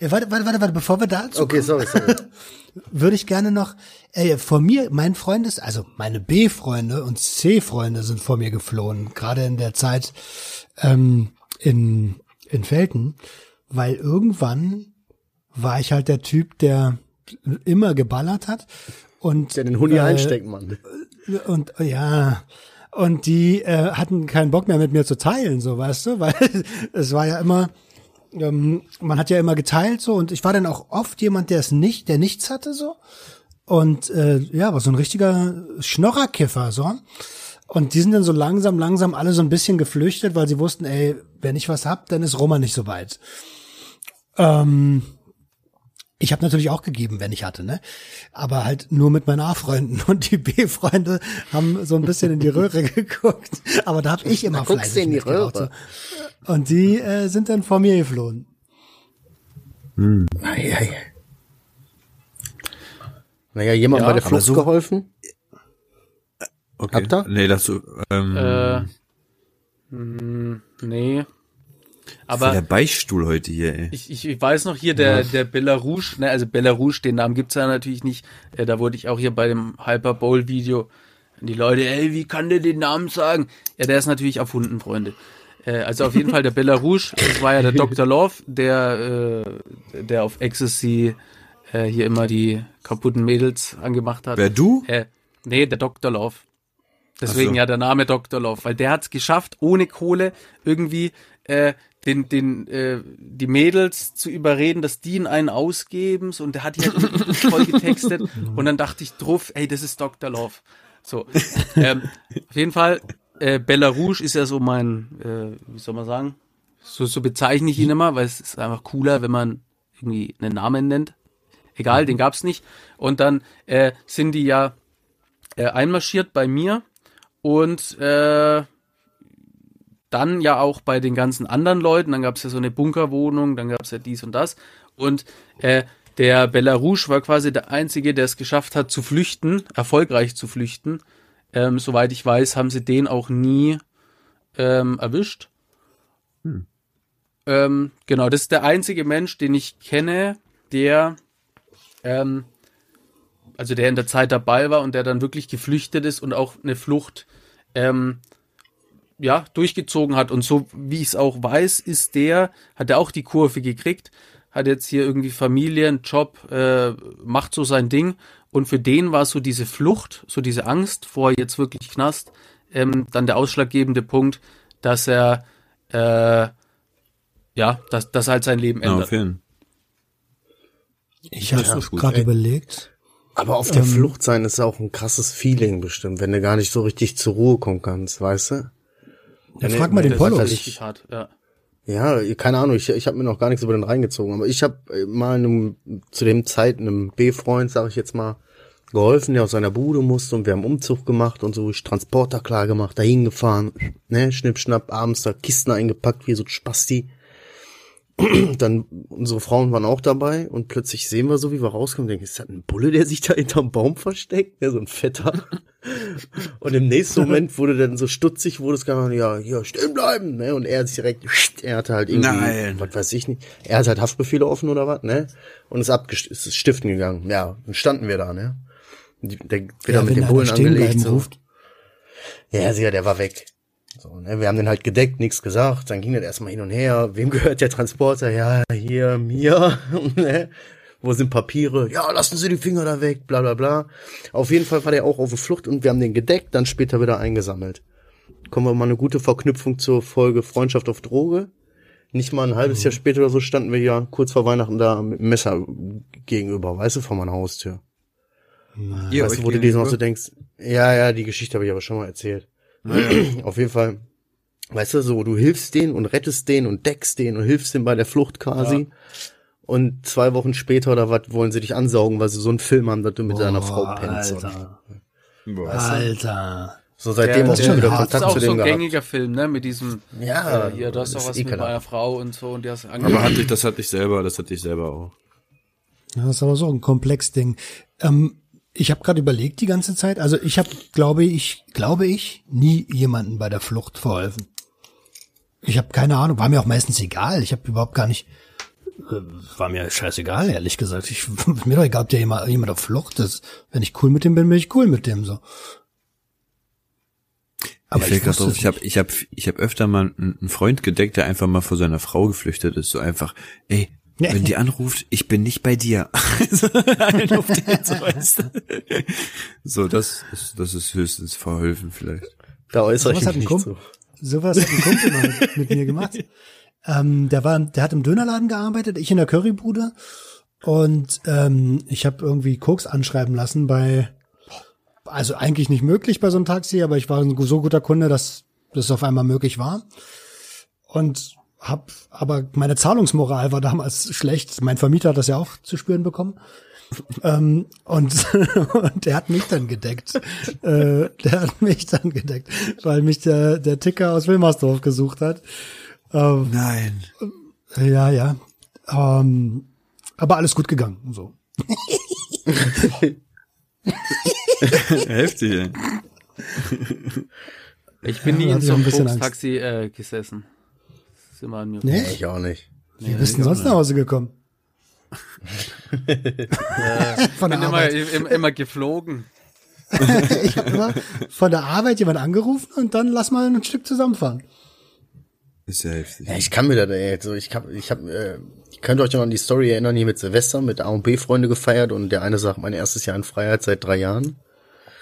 Ja, warte, warte, warte, warte, bevor wir dazu Okay, sorry, sorry. [LAUGHS] würde ich gerne noch, äh, vor mir, mein Freundes, also meine B-Freunde und C-Freunde sind vor mir geflohen, gerade in der Zeit ähm, in, in Felten, weil irgendwann war ich halt der Typ, der immer geballert hat und Der den Huni äh, einsteckt, Mann. und ja und die äh, hatten keinen Bock mehr mit mir zu teilen, so weißt du, [LAUGHS] weil es war ja immer ähm, man hat ja immer geteilt so und ich war dann auch oft jemand, der es nicht, der nichts hatte so und äh, ja, war so ein richtiger Schnorrerkiffer so und die sind dann so langsam, langsam alle so ein bisschen geflüchtet, weil sie wussten, ey, wenn ich was hab, dann ist Roma nicht so weit. Ähm, ich habe natürlich auch gegeben, wenn ich hatte, ne? Aber halt nur mit meinen A-Freunden und die B-Freunde haben so ein bisschen in die Röhre [LAUGHS] geguckt. Aber da habe ich immer Da guckst fleißig in die Röhre. so. Und die äh, sind dann vor mir geflohen. Ei, ei. Naja, jemand Ja, bei der Flucht so- geholfen? Okay. Habt ihr? Nee, das so, ähm, Äh, mh, nee. Aber der Beichtstuhl heute hier, ey. ich, ich, weiß noch hier, der, der Belarus, ne, also Belarus, den Namen gibt's ja natürlich nicht. Äh, da wurde ich auch hier bei dem Hyper Bowl Video. Die Leute, ey, wie kann der den Namen sagen? Ja, der ist natürlich erfunden, Freunde. Äh, also auf jeden Fall der Belarus, [LAUGHS] das war ja der Dr. Love, der, äh, der auf Ecstasy äh, hier immer die kaputten Mädels angemacht hat. Wer du? Äh, nee, der Dr. Love. Deswegen so. ja der Name Dr. Love, weil der hat es geschafft, ohne Kohle irgendwie äh, den, den, äh, die Mädels zu überreden, dass die ihn einen ausgeben. So, und der hat die halt voll [LAUGHS] getextet. Und dann dachte ich drauf, ey, das ist Dr. Love. So. Ähm, auf jeden Fall, äh, Belarus ist ja so mein, äh, wie soll man sagen? So, so bezeichne ich ihn immer, weil es ist einfach cooler, wenn man irgendwie einen Namen nennt. Egal, den gab's nicht. Und dann äh, sind die ja äh, einmarschiert bei mir und äh, dann ja auch bei den ganzen anderen Leuten. Dann gab's ja so eine Bunkerwohnung, dann gab's ja dies und das. Und äh, der Belarus war quasi der Einzige, der es geschafft hat zu flüchten, erfolgreich zu flüchten. Ähm, soweit ich weiß, haben sie den auch nie ähm, erwischt. Ähm, genau, das ist der einzige Mensch, den ich kenne, der ähm, also der in der Zeit dabei war und der dann wirklich geflüchtet ist und auch eine Flucht ähm, ja durchgezogen hat und so wie ich es auch weiß, ist der hat er auch die Kurve gekriegt, hat jetzt hier irgendwie Familie, einen Job, äh, macht so sein Ding und für den war so diese Flucht, so diese Angst vor jetzt wirklich Knast, ähm, dann der ausschlaggebende Punkt, dass er äh, ja, dass, dass halt sein Leben Ja, ändert. jeden Ich Ja, habe gut, gerade überlegt. Aber auf der Flucht sein ist auch ein krasses Feeling bestimmt, wenn du gar nicht so richtig zur Ruhe kommen kannst, weißt du? Ja, frag du- mal wenn den du- was Polo. weiß Richtig hart, ja. Ja, keine Ahnung, ich, ich habe mir noch gar nichts über den reingezogen, aber ich habe mal einem, zu dem Zeit einem B-Freund, sag ich jetzt mal, geholfen, der aus seiner Bude musste und wir haben Umzug gemacht und so, ich Transporter klar gemacht, dahin gefahren, ne, schnipp, schnapp, abends da Kisten eingepackt, wie so ein Spasti. [CLEARS THROAT] Dann, unsere Frauen waren auch dabei und plötzlich sehen wir so, wie wir rauskommen, denken, ist das ein Bulle, der sich da hinterm Baum versteckt? Ja, so ein fetter. [LAUGHS] Und im nächsten Moment wurde dann so stutzig, wurde es gar nicht, ja, hier, stehen bleiben, ne? Und er hat sich direkt, er hatte halt irgendwie, Nein. was weiß ich nicht, er hat halt Haftbefehle offen oder was, ne? Und ist abgest ist stiften gegangen. Ja, dann standen wir da, ne? Die, der wird Ja, dann mit den einer Bullen stehen angelegt. bleiben So. ruft. Ja, sicher, der war weg. So, ne? Wir haben den halt gedeckt, nichts gesagt. Dann ging das erstmal hin und her. Wem gehört der Transporter? Ja, hier, mir. [LAUGHS] ne? Wo sind Papiere? Ja, lassen Sie die Finger da weg, bla bla bla. Auf jeden Fall war der auch auf der Flucht und wir haben den gedeckt, dann später wieder eingesammelt. Kommen wir mal eine gute Verknüpfung zur Folge Freundschaft auf Droge. Nicht mal ein halbes Jahr später oder so standen wir ja kurz vor Weihnachten da mit dem Messer gegenüber, weißt du, vor meiner Haustür. Ihr Weißt du, wo du dir noch so denkst, ja, ja, die Geschichte habe ich aber schon mal erzählt. Auf jeden Fall, weißt du, so, du hilfst denen und rettest den und deckst den und hilfst denen bei der Flucht quasi. Und zwei Wochen später oder was wollen sie dich ansaugen, weil sie so einen Film haben, dass du mit deiner Frau pennst. Alter. Boah. Alter. So seitdem der, auch der, wieder das Kontakt ist auch zu so dem ein gehabt. gängiger Film, ne? Mit diesem, Ja, äh, hier, du hast das doch was mit meiner Frau und so und die hast Aber angefangen. hatte ich, das hatte ich selber, das hatte ich selber auch. Ja, das ist aber so ein Komplexding. Ähm, ich habe gerade überlegt die ganze Zeit. Also ich habe, glaube ich, glaube ich, nie jemanden bei der Flucht verholfen. Ich habe keine Ahnung. War mir auch meistens egal. Ich habe überhaupt gar nicht. äh, War mir scheißegal, ehrlich gesagt. Ich, [LAUGHS] mir doch egal, ob der jemand, jemand auf Flucht ist. Wenn ich cool mit dem bin, bin ich cool mit dem so. Aber ich, ich ich habe ich hab, ich hab öfter mal einen Freund gedeckt, der einfach mal vor seiner Frau geflüchtet ist. So einfach, ey. Wenn die anruft, ich bin nicht bei dir. So, einen auf den, so, das ist, das ist höchstens verholfen vielleicht. Da äußere ich hat mich ein nicht Kumpel, zu. sowas hat ein Kumpel mal mit, mit mir gemacht. [LAUGHS] Ähm, der war, der hat im Dönerladen gearbeitet, ich in der Currybude und ähm, ich habe irgendwie Koks anschreiben lassen bei, also eigentlich nicht möglich bei so einem Taxi, aber ich war ein so guter Kunde, dass das auf einmal möglich war und hab, aber meine Zahlungsmoral war damals schlecht. Mein Vermieter hat das ja auch zu spüren bekommen. ähm, und, [LAUGHS] und der hat mich dann gedeckt. Äh, der hat mich dann gedeckt, weil mich der, der Ticker aus Wilmersdorf gesucht hat. Ähm, Nein. ja, ja. Ähm, aber alles gut gegangen. So. [LAUGHS] Heftig, ey. Ich bin nie da in so einem Koks-Taxi äh, gesessen. Ist immer an mir. Nee, Ich auch nicht. wie bist du sonst nach Hause gekommen? [LAUGHS] Von der bin immer, Arbeit. immer, immer geflogen. [LAUGHS] Ich habe immer von der Arbeit jemand angerufen und dann lass mal ein Stück zusammenfahren. Ist ja heftig. Ja, ich kann mir da, ey, so, ich hab, ich hab, äh, könnt euch noch an die Story erinnern, hier mit Silvester, mit A und B Freunde gefeiert und der eine sagt, mein erstes Jahr in Freiheit seit drei Jahren.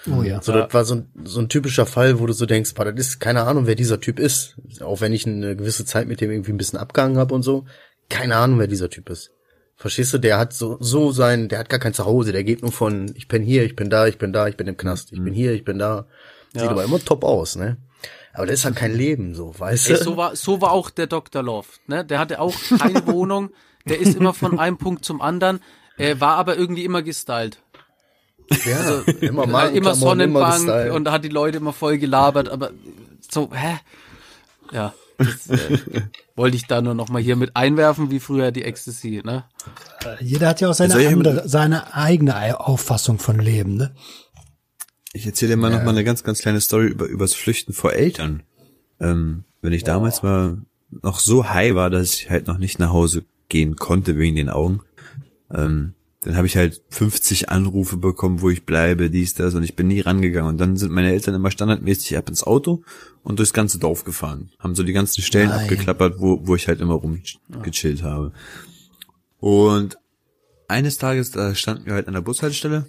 Oh ja. So, das war so ein, so ein typischer Fall, wo du so denkst, boah, das ist keine Ahnung, wer dieser Typ ist. Auch wenn ich eine gewisse Zeit mit dem irgendwie ein bisschen abgehangen habe und so. Keine Ahnung, wer dieser Typ ist. Verstehst du? Der hat so, so sein, der hat gar kein Zuhause, der geht nur von, ich bin hier, ich bin da, ich bin da, ich bin im Knast, ich bin hier, ich bin da. Sieht Ja. aber immer top aus, ne? Aber das ist halt kein Leben, so, weißt du? Ey, so war, so war auch der Dr. Loft, ne? Der hatte auch keine [LAUGHS] Wohnung. Der ist immer von einem Punkt zum anderen. Er war aber irgendwie immer gestylt. Ja, immer Äh, mal, immer Sonnenbank gestylt. und hat die Leute immer voll gelabert, aber so, hä? Ja, das äh, [LAUGHS] wollte ich da nur noch mal hier mit einwerfen, wie früher die Ecstasy, ne? Jeder hat ja auch seine, andere, seine eigene Auffassung von Leben, ne? Ich erzähle dir mal noch mal eine ganz, ganz kleine Story über übers Flüchten vor Eltern. Ähm, wenn ich damals mal noch so high war, dass ich halt noch nicht nach Hause gehen konnte wegen den Augen, ähm, dann habe ich halt 50 Anrufe bekommen, wo ich bleibe, dies, das, und ich bin nie rangegangen. Und dann sind meine Eltern immer standardmäßig ab ins Auto und durchs ganze Dorf gefahren. Haben so die ganzen Stellen Nein. abgeklappert, wo, wo ich halt immer rumgechillt habe. Und eines Tages, da standen wir halt an der Bushaltestelle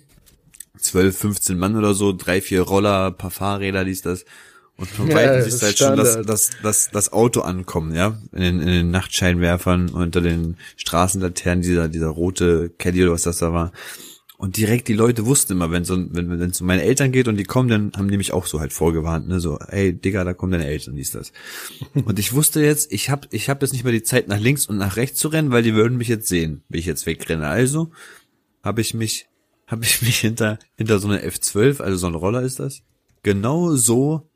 12, 15 Mann oder so, drei, vier Roller, paar Fahrräder, dies, das. Und von Ja, weitem siehst du halt schon das, das, das, das Auto ankommen, ja, in den, in den Nachtscheinwerfern, unter den Straßenlaternen, dieser, dieser rote Caddy oder was das da war. Und direkt die Leute wussten immer, wenn so, wenn, wenn es um meine Eltern geht und die kommen, dann haben die mich auch so halt vorgewarnt, ne, so, ey, Digga, da kommen deine Eltern, dies, das. [LAUGHS] Und ich wusste jetzt, ich hab, ich hab jetzt nicht mehr die Zeit, nach links und nach rechts zu rennen, weil die würden mich jetzt sehen, wenn ich jetzt wegrenne. Also, habe ich mich, habe ich mich hinter, hinter so einer F12, also so ein Roller ist das, genau so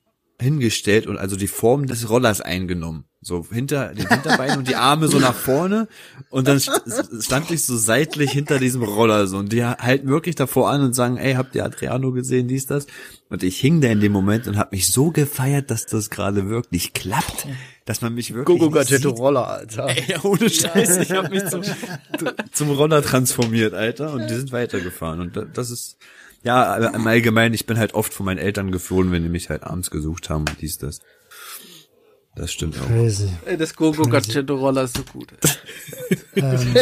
hingestellt und also die Form des Rollers eingenommen. So hinter den Hinterbeinen und die Arme so nach vorne und dann st stand ich so seitlich hinter diesem Roller so und die halten wirklich davor an und sagen, ey, habt ihr Adriano gesehen, dies, das? Und ich hing da in dem Moment und habe mich so gefeiert, dass das gerade wirklich klappt, dass man mich wirklich Gogo sieht. Roller, Alter. Ey, ohne Scheiß, ich habe mich zum, [LAUGHS] zum Roller transformiert, Alter, und die sind weitergefahren. Und da- das ist, ja, im Allgemeinen, ich bin halt oft von meinen Eltern geflohen, wenn die mich halt abends gesucht haben und dies, das. Das stimmt auch. Crazy. Ey, Das Gogo Gadgetto Roller ist so gut. [LAUGHS] ähm,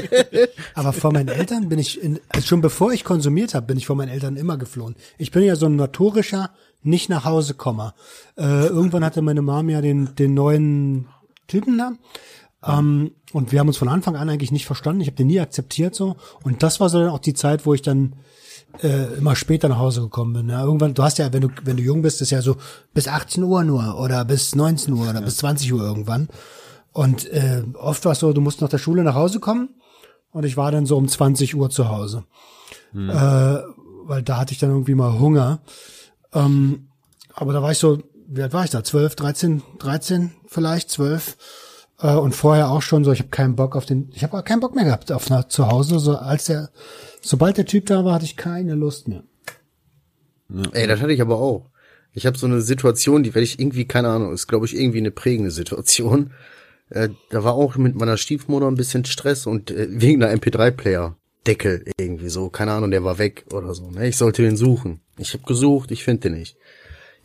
aber vor meinen Eltern bin ich, in, also schon bevor ich konsumiert habe, bin ich vor meinen Eltern immer geflohen. Ich bin ja so ein notorischer nicht nach Hause Komma. Äh, irgendwann hatte meine Mom ja den, den neuen Typen da. Ähm, und wir haben uns von Anfang an eigentlich nicht verstanden. Ich habe den nie akzeptiert so. Und das war so dann auch die Zeit, wo ich dann äh, immer später nach Hause gekommen bin. Ja, irgendwann, du hast ja, wenn du, wenn du jung bist, ist ja so bis 18 Uhr nur oder bis 19 Uhr oder bis 20 Uhr irgendwann. Und äh, oft war es so, du musst nach der Schule nach Hause kommen und ich war dann so um 20 Uhr zu Hause. Äh, weil da hatte ich dann irgendwie mal Hunger. Ähm, aber da war ich so, wie alt war ich da? 12, 13, 13 vielleicht, 12. Äh, und vorher auch schon so, ich habe keinen Bock auf den, ich habe keinen Bock mehr gehabt auf nach, zu Hause. So als der, sobald der Typ da war, hatte ich keine Lust mehr. Ey, das hatte ich aber auch. Ich habe so eine Situation, die werde ich irgendwie, keine Ahnung, ist glaube ich irgendwie eine prägende Situation. Äh, da war auch mit meiner Stiefmutter ein bisschen Stress und äh, wegen der MP3-Player. Deckel irgendwie so, keine Ahnung, der war weg oder so. Ne? Ich sollte den suchen. Ich habe gesucht, ich finde den nicht.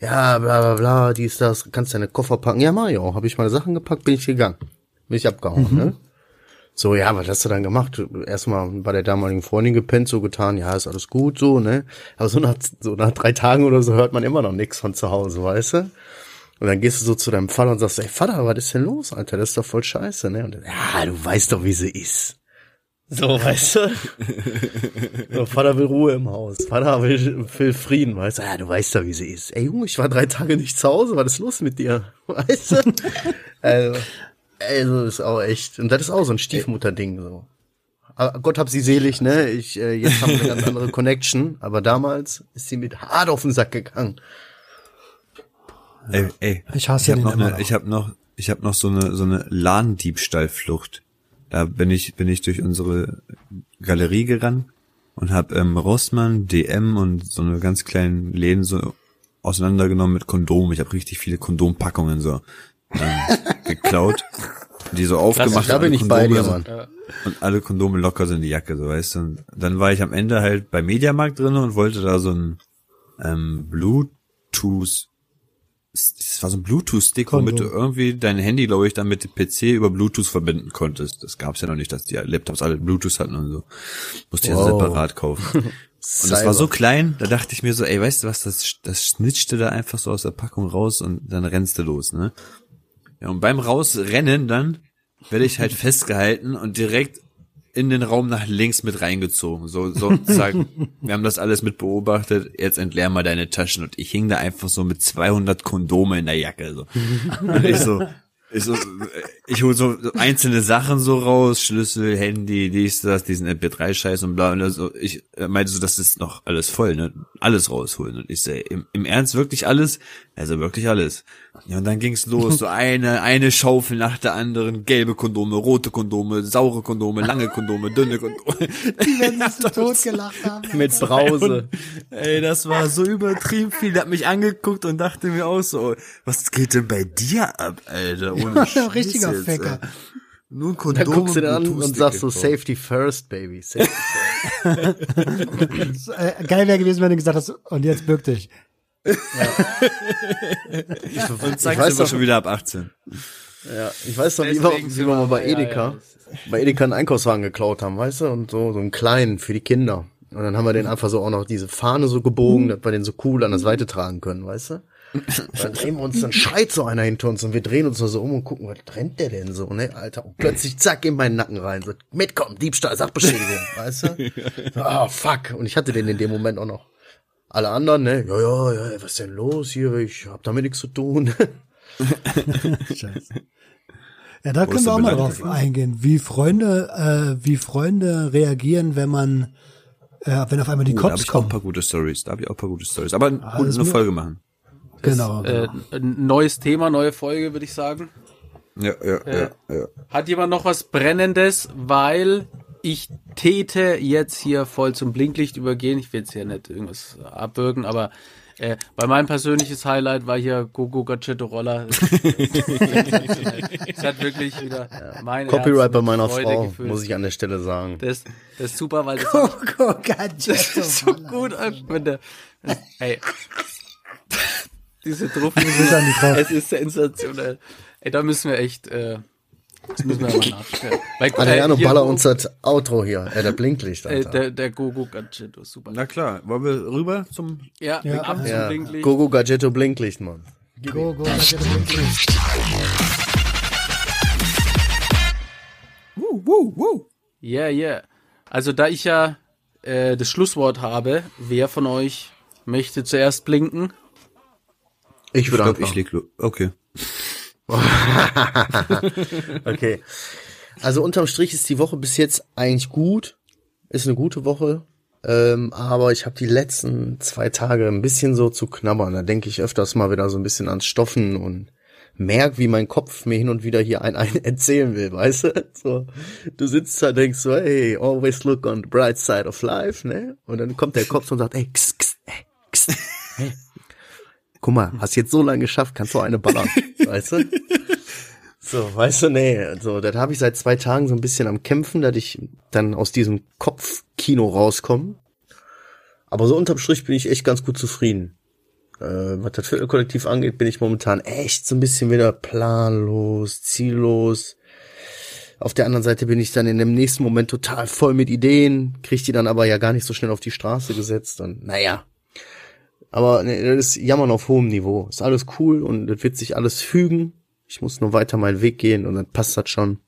Ja, bla bla bla, dies, das, kannst deine Koffer packen. Ja, Mario, habe ich meine Sachen gepackt, bin ich gegangen. Bin ich abgehauen, ne? So, ja, was hast du dann gemacht? Erstmal bei der damaligen Freundin gepennt, so getan, ja, ist alles gut, so, ne? Aber so nach, so nach drei Tagen oder so hört man immer noch nichts von zu Hause, weißt du? Und dann gehst du so zu deinem Vater und sagst, ey Vater, was ist denn los, Alter? Das ist doch voll scheiße, ne? Und dann, ja, du weißt doch, wie sie ist. So, weißt du? so, Vater will Ruhe im Haus. Vater will, will Frieden, weißt du? Ja, du weißt doch, wie sie ist. Ey, Junge, ich war drei Tage nicht zu Hause. Was ist los mit dir? [LAUGHS] Weißt du? also, also, ist auch echt. Und das ist auch so ein Stiefmutter-Ding, so. Aber Gott hab sie selig, ne? Ich, äh, jetzt haben wir eine ganz andere Connection. Aber damals ist sie mit hart auf den Sack gegangen. Ey, ey. Ich hasse ich hab den noch immer eine, noch. Ich habe noch, ich habe noch so eine so eine Ladendiebstahlflucht. Da bin ich bin ich durch unsere Galerie gerannt und habe ähm, Rossmann, DM und so eine ganz kleinen Läden so auseinandergenommen mit Kondomen. Ich habe richtig viele Kondompackungen so ähm, [LAUGHS] geklaut, die so aufgemacht Da bin ich bei dir, Mann. und alle Kondome locker sind in die Jacke, so weißt du. Und dann war ich am Ende halt bei Mediamarkt drin und wollte da so ein ähm, Bluetooth das war so ein Bluetooth-Stick, womit du irgendwie dein Handy, glaube ich, dann mit dem PC über Bluetooth verbinden konntest. Das gab's ja noch nicht, dass die Laptops alle Bluetooth hatten und so. Musste ich ja Wow. separat kaufen. [LAUGHS] Und das war so klein, da dachte ich mir so, ey, weißt du was, das, das snitchte da einfach so aus der Packung raus und dann rennst du los, ne? Ja, und beim Rausrennen dann werde ich halt [LAUGHS] festgehalten und direkt in den Raum nach links mit reingezogen. So, so sagen, [LAUGHS] wir haben das alles mit beobachtet, jetzt entleer mal deine Taschen. Und ich hing da einfach so mit 200 Kondome in der Jacke. So. Und ich so, ich so, ich hol so so einzelne Sachen so raus, Schlüssel, Handy, dies, das, diesen MP3-Scheiß und bla. Und also ich meinte so, das ist noch alles voll, ne? Alles rausholen. Und ich so, ey, im, im Ernst wirklich alles? Also wirklich alles. Ja, und dann ging's los, so [LAUGHS] eine, eine Schaufel nach der anderen, gelbe Kondome, rote Kondome, saure Kondome, lange Kondome, dünne Kondome. [LAUGHS] Die werden sich [LAUGHS] so tot gelacht haben. Mit Brause. Ey, das war so übertrieben viel. Der hat mich angeguckt und dachte mir auch so, was geht denn bei dir ab, Alter? Ohne Scheiß Richtiger jetzt, Ficker. ey. Nur ein Da Kondom. guckst du dir an und sagst so. Safety first, baby. Safety first. Äh, geil wäre gewesen, wenn du gesagt hast, und jetzt bück dich. Und zeigst weiß aber doch- schon wieder ab 18. Ja, ich weiß noch, wie wir, Deswegen wie wir mal bei ja, Edeka, ja, ist- bei Edeka einen Einkaufswagen geklaut haben, weißt du, und so, so einen kleinen für die Kinder. Und dann haben wir den einfach so auch noch diese Fahne so gebogen, dass wir den so cool an das Seite tragen können, weißt du? Und dann drehen wir uns, dann schreit so einer hinter uns und wir drehen uns nur so um und gucken, was rennt der denn so, ne, Alter? Und plötzlich zack in meinen Nacken rein, so, mitkommen, Diebstahl, Sachbeschädigung, weißt du? [LAUGHS] Ah, fuck. Und ich hatte den in dem Moment auch noch. Alle anderen, ne, ja, ja, ja, was ist denn los hier? Ich hab damit nichts zu tun. [LAUGHS] Scheiße. Ja, da können wir auch mal drauf eingehen, wie Freunde, äh, wie Freunde reagieren, wenn man, äh, wenn auf einmal die Uh, da hab Cops ich auch ein kommen. paar gute Stories. Da habe ich auch ein paar gute Stories. Aber gut, das eine mir- Folge machen. Genau. Äh, ein neues Thema, neue Folge, würde ich sagen. Ja, ja, ja, ja. Hat jemand noch was Brennendes? Weil ich täte jetzt hier voll zum Blinklicht übergehen. Ich will jetzt hier nicht irgendwas abwürgen, aber äh, weil mein persönliches Highlight war hier Gogo Gadgetto Roller. [LAUGHS] Es hat wirklich wieder mein Copyright Herz bei meiner Freude Frau, gefüllt. muss ich an der Stelle sagen. Das, das ist super, weil das, Coco das ist so gut wenn der, ey, [LAUGHS] diese Truppen, es ist sensationell. Ey, da müssen wir echt, äh, das müssen wir mal nachstellen. Weil, Adriano, hier baller uns das Outro hier, äh, der Blinklicht, Äh, Alter. der, der Gogo Gadgetto, super. Na klar, wollen wir rüber zum Ja, Ja. ab zum ja, Blinklicht. Gogo Gadgetto Blinklicht, Mann. Go, go, Gadgetto. Yeah, yeah. Also da ich ja äh, das Schlusswort habe, wer von euch möchte zuerst blinken? Ich Ich würde glaube, ich anfangen. leg los. Okay. [LAUGHS] Okay. Also unterm Strich ist die Woche bis jetzt eigentlich gut. Ist eine gute Woche. Ähm, aber ich habe die letzten zwei Tage ein bisschen so zu knabbern. Da denke ich öfters mal wieder so ein bisschen ans Stoffen und merk, wie mein Kopf mir hin und wieder hier ein, ein [LAUGHS] erzählen will, weißt du? So, du sitzt da, denkst so, hey, always look on the bright side of life, ne? Und dann kommt der Kopf und sagt, ey, kss, kss, ey, kss. Guck mal, hast jetzt so lange geschafft, kannst du eine ballern, [LAUGHS] weißt du? So, weißt du, nee, so, das habe ich seit zwei Tagen so ein bisschen am Kämpfen, dass ich dann aus diesem Kopfkino rauskomme. Aber so unterm Strich bin ich echt ganz gut zufrieden. Äh, was das Viertelkollektiv angeht, bin ich momentan echt so ein bisschen wieder planlos, ziellos. Auf der anderen Seite bin ich dann in dem nächsten Moment total voll mit Ideen, krieg die dann aber ja gar nicht so schnell auf die Straße gesetzt und naja. Aber nee, das ist Jammern auf hohem Niveau. Ist alles cool und das wird sich alles fügen. Ich muss nur weiter meinen Weg gehen und dann passt das schon.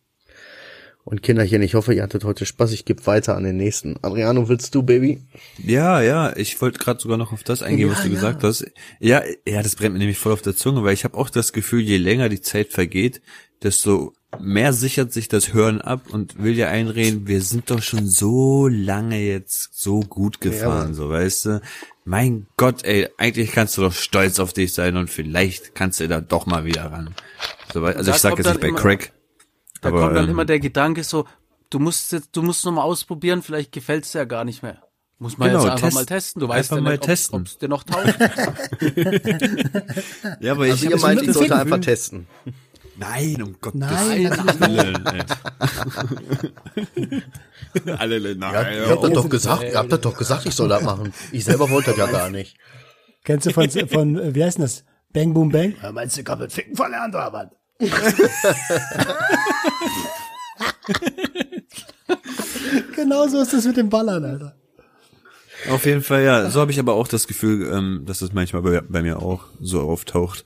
Und Kinderchen, ich hoffe, ihr hattet heute Spaß. Ich gebe weiter an den nächsten. Adriano, willst du, Baby? Ja, ja, ich wollte gerade sogar noch auf das eingehen, Ja, was du ja. gesagt hast. Ja, ja, das brennt mir nämlich voll auf der Zunge, weil ich habe auch das Gefühl, je länger die Zeit vergeht, desto mehr sichert sich das Hören ab und will ja einreden, wir sind doch schon so lange jetzt so gut gefahren, Mann. so weißt du. Mein Gott, ey, eigentlich kannst du doch stolz auf dich sein und vielleicht kannst du da doch mal wieder ran. So, also Da ich sag jetzt nicht bei immer- Crack. Da aber, kommt dann ähm, immer der Gedanke so, du musst jetzt, du musst noch mal ausprobieren, vielleicht gefällt's dir ja gar nicht mehr. Muss man Genau, jetzt einfach test- mal testen. Du weißt ja mal nicht, testen. ob es dir noch taugt. [LAUGHS] Ja, aber Also ich ihr hab meint, ich sollte einfach testen. Nein, um Gottes Nein, Willen. ey. Alle, [LAUGHS] nein, Ja, ihr habt das doch gesagt, ihr habt das doch gesagt, ich soll das machen. Ich selber wollte das ja gar nicht. Kennst du von, von äh, wie heißt denn das? Bang Boom Bang? Ja, meinst du, ich hab mit Ficken verlernt, oder was? [LAUGHS] genau so ist das mit dem Ballern, Alter. Auf jeden Fall, ja. So habe ich aber auch das Gefühl, ähm, dass das manchmal bei, bei mir auch so auftaucht.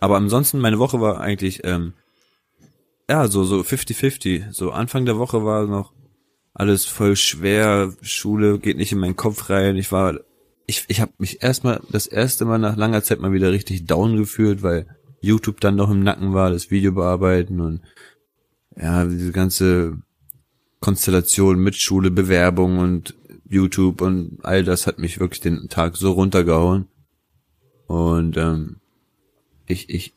Aber ansonsten, meine Woche war eigentlich, ähm, ja, so, so 50-50. So Anfang der Woche war noch alles voll schwer, Schule geht nicht in meinen Kopf rein. Ich war, ich, ich habe mich erstmal, das erste Mal nach langer Zeit mal wieder richtig down gefühlt, weil YouTube dann noch im Nacken war, das Video bearbeiten und ja, diese ganze Konstellation mit Schule, Bewerbung und YouTube und all das hat mich wirklich den Tag so runtergehauen. Und ähm, ich, ich,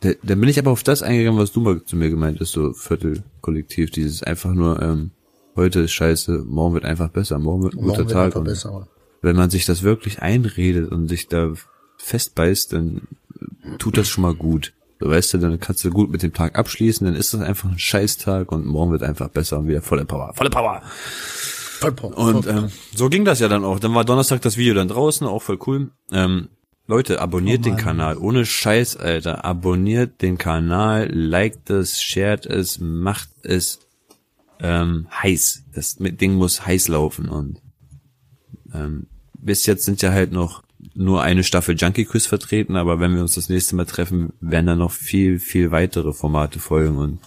da, dann bin ich aber auf das eingegangen, was du mal zu mir gemeint hast, so Viertelkollektiv, dieses einfach nur, ähm, heute ist scheiße, morgen wird einfach besser, morgen wird ein guter Morgen wird Tag. besser. wenn man sich das wirklich einredet und sich da festbeißt, dann tut das schon mal gut. So weißt du, dann kannst du gut mit dem Tag abschließen, dann ist das einfach ein Scheißtag und morgen wird einfach besser und wieder volle Power. Volle Power. Und ähm, so ging das ja dann auch. Dann war Donnerstag das Video dann draußen, auch voll cool. Ähm, Leute, abonniert Oh den. Kanal. Ohne Scheiß, Alter. Abonniert den Kanal, liked es, shared es, macht es ähm, heiß. Das Ding muss heiß laufen. Und ähm, bis jetzt sind ja halt noch nur eine Staffel Junkie Quiz vertreten, aber wenn wir uns das nächste Mal treffen, werden da noch viel, viel weitere Formate folgen und